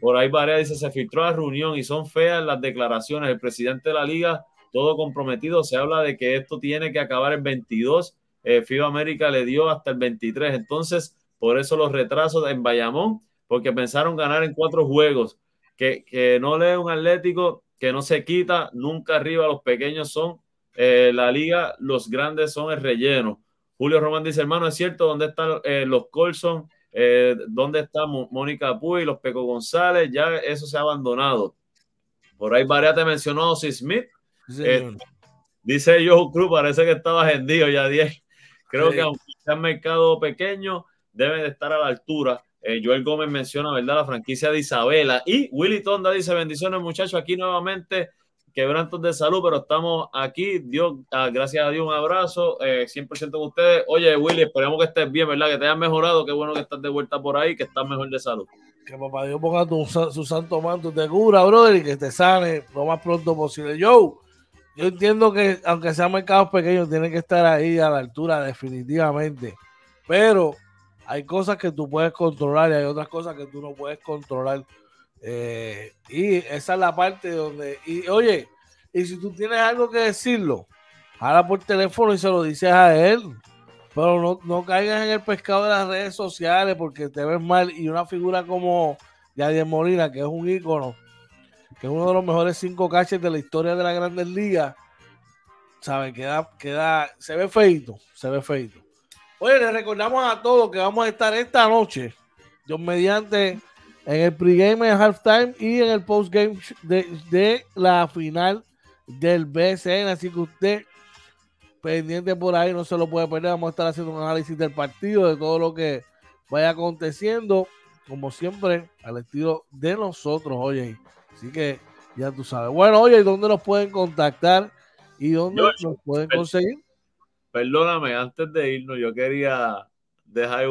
Por ahí Varea dice, se filtró la reunión y son feas las declaraciones. El presidente de la liga, todo comprometido, se habla de que esto tiene que acabar el 22 eh, FIBA América le dio hasta el 23. Entonces, por eso los retrasos en Bayamón, porque pensaron ganar en cuatro juegos. Que, que no lee un Atlético que no se quita nunca arriba. Los pequeños son eh, la liga, los grandes son el relleno. Julio Román dice, hermano, es cierto, ¿dónde están eh, los Colson? Eh, ¿Dónde está Mónica Puy, los Peco González? Ya eso se ha abandonado. Por ahí Varia te mencionó si Smith. dice Joe Cruz, parece que estaba vendido ya 10. Creo que aunque sea un mercado pequeño, debe de estar a la altura. Eh, Joel Gómez menciona, ¿verdad? La franquicia de Isabela. Y Willy Tonda dice, bendiciones muchachos, aquí nuevamente, quebrantos de salud, pero estamos aquí. Dios, ah, gracias a Dios, un abrazo, 100% eh, con ustedes. Oye, Willy, esperemos que estés bien, ¿verdad? Que te hayas mejorado, qué bueno que estás de vuelta por ahí, que estás mejor de salud. Que papá Dios ponga su santo manto de cura, brother, y que te sane lo más pronto posible. Yo, yo entiendo que aunque sean mercados pequeños, tienen que estar ahí a la altura definitivamente. Pero hay cosas que tú puedes controlar y hay otras cosas que tú no puedes controlar. Eh, y esa es la parte donde, y oye, y si tú tienes algo que decirlo, habla por teléfono y se lo dices a él. Pero no, no caigas en el pescado de las redes sociales porque te ves mal. Y una figura como Yadier Molina, que es un ícono, que es uno de los mejores cinco caches de la historia de la Grandes Ligas, ¿sabe? Queda, queda, se ve feito, se ve feito. Oye, les recordamos a todos que vamos a estar esta noche, yo mediante, en el pregame, en halftime y en el postgame de, de la final del BCN. Así que usted, pendiente por ahí, no se lo puede perder. Vamos a estar haciendo un análisis del partido, de todo lo que vaya aconteciendo, como siempre, al estilo de nosotros, oye. Así que ya tú sabes. Bueno, oye, ¿dónde nos pueden contactar y dónde nos pueden conseguir? Perdóname, antes de irnos, yo quería dejar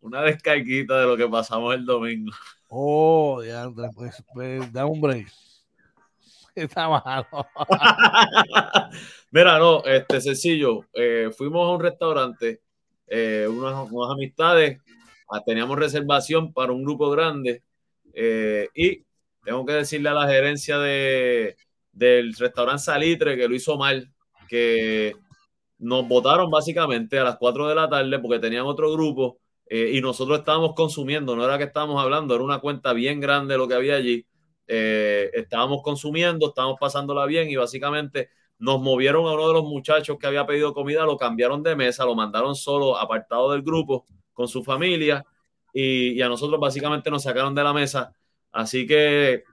una descarguita de lo que pasamos el domingo. Oh, ya, pues, pues da un break. Está malo. Mira, no, este sencillo. Eh, fuimos a un restaurante, eh, unas, unas, amistades, ah, teníamos reservación para un grupo grande eh, y tengo que decirle a la gerencia de, del restaurante Salitre que lo hizo mal, que nos votaron básicamente a las 4 de la tarde porque tenían otro grupo eh, y nosotros estábamos consumiendo, no era que estábamos hablando, era una cuenta bien grande lo que había allí. Eh, estábamos consumiendo, estábamos pasándola bien y básicamente nos movieron a uno de los muchachos que había pedido comida, lo cambiaron de mesa, lo mandaron solo apartado del grupo con su familia y, a nosotros básicamente nos sacaron de la mesa Así que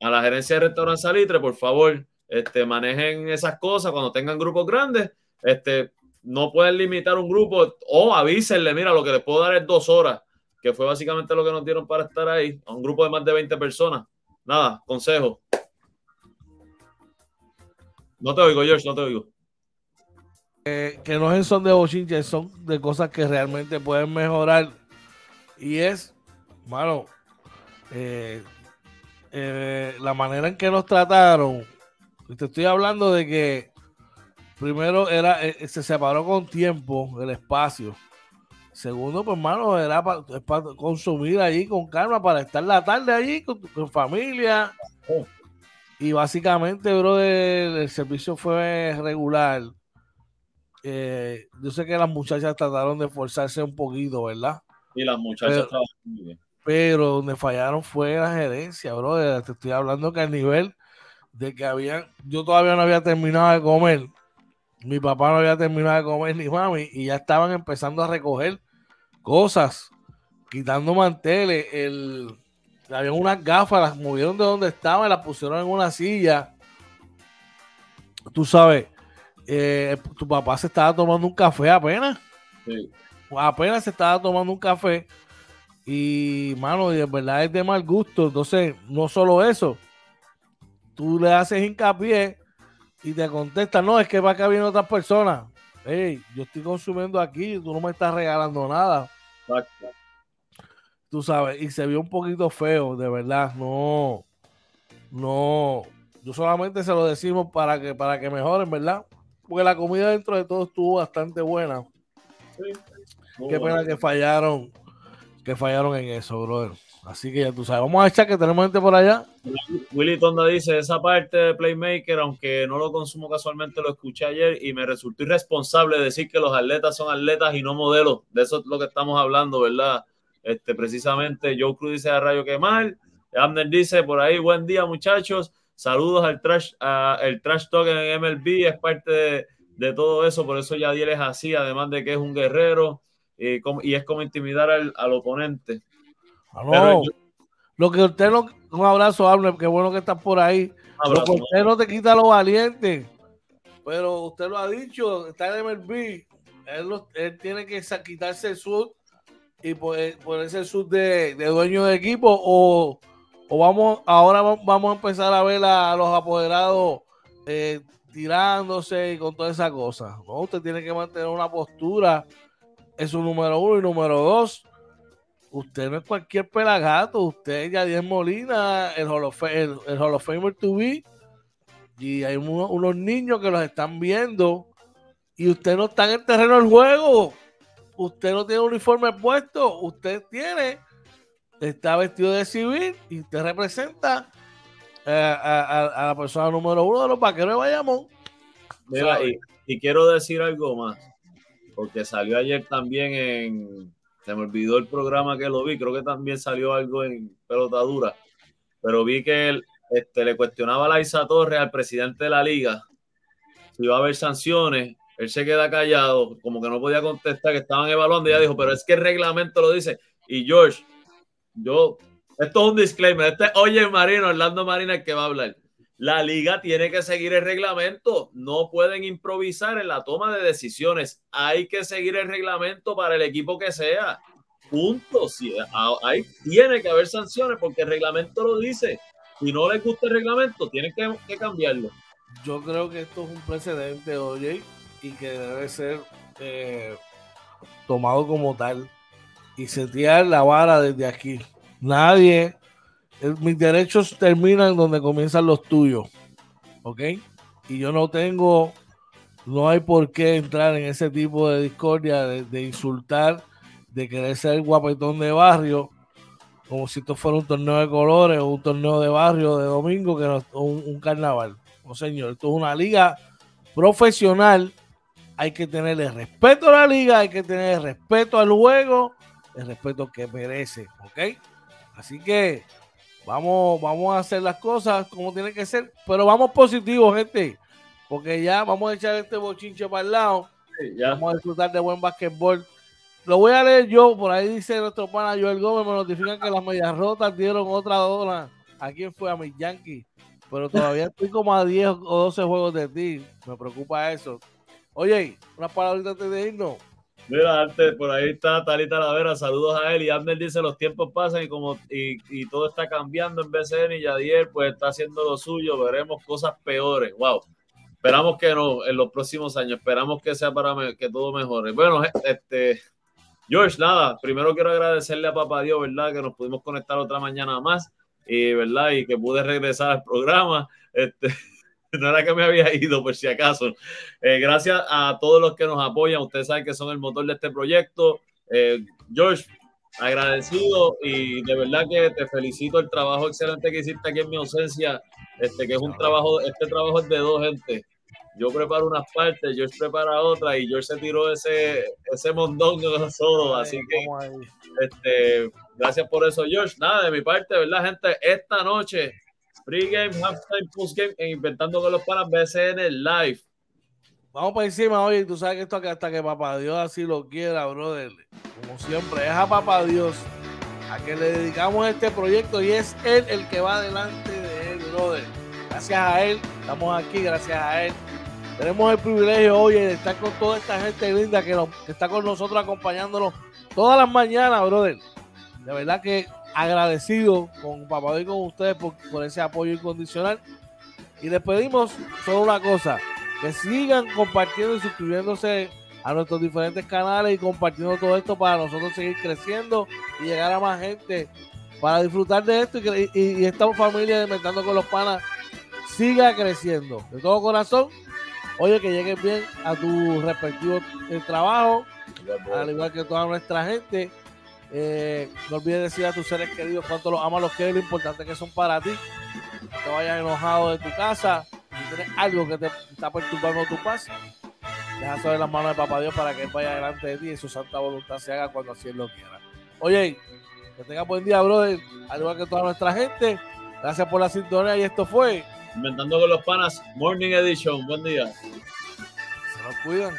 a la gerencia de restaurante Salitre, por favor, este, manejen esas cosas cuando tengan grupos grandes. Este, no pueden limitar un grupo o avísenle, mira, lo que les puedo dar es dos horas, que fue básicamente lo que nos dieron para estar ahí, a un grupo de más de 20 personas. Nada, consejo. No te oigo, George, no te oigo. que no son de bochinches, son de cosas que realmente pueden mejorar. Y es, mano, eh, eh, la manera en que nos trataron, te estoy hablando de que primero era eh, se separó con tiempo el espacio. Segundo, pues hermano, era para, consumir allí con calma, para estar la tarde allí con, tu familia. Y básicamente, bro, el, servicio fue regular. yo sé que las muchachas trataron de esforzarse un poquito, ¿verdad? Y las muchachas muy bien. Pero donde fallaron fue la gerencia, bro. Te estoy hablando que al nivel de que habían, yo todavía no había terminado de comer. Mi papá no había terminado de comer ni mami y ya estaban empezando a recoger cosas, quitando manteles, el, había unas gafas, las movieron de donde estaban, las pusieron en una silla. Tú sabes, eh, tu papá se estaba tomando un café apenas. Apenas se estaba tomando un café. Y, mano, de verdad es de mal gusto. Entonces, no solo eso, tú le haces hincapié y te contesta, no, es que va acá vienen otras personas. Hey, yo estoy consumiendo aquí, tú no me estás regalando nada. Tú sabes, y se vio un poquito feo, de verdad. No, no. Yo solamente se lo decimos para que, para que mejoren, ¿verdad? Porque la comida dentro de todo estuvo bastante buena. Qué pena que fallaron, que fallaron en eso, brother. Así que ya tú sabes. Vamos a echar que tenemos gente por allá. Willy Tonda dice, esa parte de Playmaker, aunque no lo consumo casualmente, lo escuché ayer y me resultó irresponsable decir que los atletas son atletas y no modelos. De eso es lo que estamos hablando, ¿verdad? Este, precisamente Joe Cruz dice a Rayo que mal. Abner dice por ahí, buen día muchachos. Saludos al trash, el trash talk en MLB, es parte de, todo eso, por eso Yadiel es así, además de que es un guerrero y, y es como intimidar al, al oponente. Lo que usted no. Un abrazo, Abner, qué bueno que estás por ahí. lo que usted no te quita lo valiente. Pero usted lo ha dicho, está en MLB. Él, tiene que quitarse el sud y ponerse el sud de, dueño de equipo. O, vamos, ahora vamos a empezar a ver a, los apoderados eh, tirándose y con toda esa cosa. ¿no? Usted tiene que mantener una postura. Es su número uno y número dos. Usted no es cualquier pelagato, usted es Yadier Molina, el Hall, of, el, Famer to be, y hay unos niños que los están viendo, y usted no está en el terreno del juego, usted no tiene uniforme puesto, usted tiene, está vestido de civil, y usted representa eh, a, la persona número uno de los vaqueros de Bayamón. y quiero decir algo más, porque salió ayer también en se me olvidó el programa que lo vi, creo que también salió algo en pelotadura, pero vi que él este, le cuestionaba a la Isa Torres al presidente de la liga si iba a haber sanciones, él se queda callado, como que no podía contestar, que estaban evaluando, y ella dijo, pero es que el reglamento lo dice, y George, yo, esto es un disclaimer, este Oye Marino, Orlando Marina el que va a hablar. La liga tiene que seguir el reglamento, no pueden improvisar en la toma de decisiones, hay que seguir el reglamento para el equipo que sea. Punto. Si, ahí tiene que haber sanciones porque el reglamento lo dice. Si no les gusta el reglamento, tienen que, cambiarlo. Yo creo que esto es un precedente, oye, y que debe ser eh, tomado como tal y setear la vara desde aquí. Nadie mis derechos terminan donde comienzan los tuyos. ¿Ok? Y yo no tengo, no hay por qué entrar en ese tipo de discordia, de, insultar, de querer ser guapetón de barrio, como si esto fuera un torneo de colores o un torneo de barrio de domingo, que no es un, carnaval. No, señor, esto es una liga profesional. Hay que tenerle respeto a la liga, hay que tener respeto al juego, el respeto que merece. ¿Ok? Así que Vamos, vamos a hacer las cosas como tiene que ser, pero vamos positivos, gente, porque ya vamos a echar este bochinche para el lado. Vamos a disfrutar de buen basquetbol. Lo voy a leer yo, por ahí dice nuestro pana Joel Gómez, me notifican que las medias rotas dieron otra dona. ¿A quién fue? A mis Yankees. Pero todavía estoy como a 10 o 12 juegos de ti. Me preocupa eso. Oye, unas palabritas antes de irnos. Mira, antes, por ahí está Talita Lavera, saludos a él. Y Abner dice: Los tiempos pasan y como y, todo está cambiando en BCN y Yadier, pues está haciendo lo suyo. Veremos cosas peores. Wow. Esperamos que no en los próximos años. Esperamos que sea para que todo mejore. Bueno, este, George, nada, primero quiero agradecerle a Papá Dios, ¿verdad? Que nos pudimos conectar otra mañana más y, ¿verdad? Y que pude regresar al programa. Este. no era que me había ido por si acaso. Eh, gracias a todos los que nos apoyan, ustedes saben que son el motor de este proyecto. Eh, George, agradecido y de verdad que te felicito el trabajo excelente que hiciste aquí en mi ausencia, este que es un trabajo, este trabajo es de dos gente. Yo preparo unas partes, George prepara otra y George se tiró ese, ese mondongo solo, así que este, gracias por eso, George. Nada, de mi parte, ¿verdad, gente? Esta noche Pregame, halftime, postgame en Inventando con los Panas BCN Live. Vamos por encima, oye, tú sabes que esto hasta que papá Dios así lo quiera, brother. Como siempre, es a papá Dios a que le dedicamos este proyecto y es él el que va delante de él, brother. Gracias a él, estamos aquí, gracias a él. Tenemos el privilegio hoy de estar con toda esta gente linda que, que está con nosotros acompañándonos todas las mañanas, brother. De verdad que agradecido con papá y con ustedes por, por ese apoyo incondicional. Y les pedimos solo una cosa, que sigan compartiendo y suscribiéndose a nuestros diferentes canales y compartiendo todo esto para nosotros seguir creciendo y llegar a más gente para disfrutar de esto y, y, esta familia de Inventando con los Panas siga creciendo. De todo corazón, oye, que llegues bien a tu respectivo eh, trabajo, al igual que toda nuestra gente. Eh, no olvides decir a tus seres queridos cuánto los amas, los que lo importante que son para ti. No te vayas enojado de tu casa. Si tienes algo que te está perturbando tu paz, deja saber las manos de Papá Dios para que Él vaya delante de ti y su santa voluntad se haga cuando así Él lo quiera. Oye, que tenga buen día, brother. Al igual que toda nuestra gente. Gracias por la sintonía y esto fue Inventando con los Panas Morning Edition. Buen día. Se nos cuidan.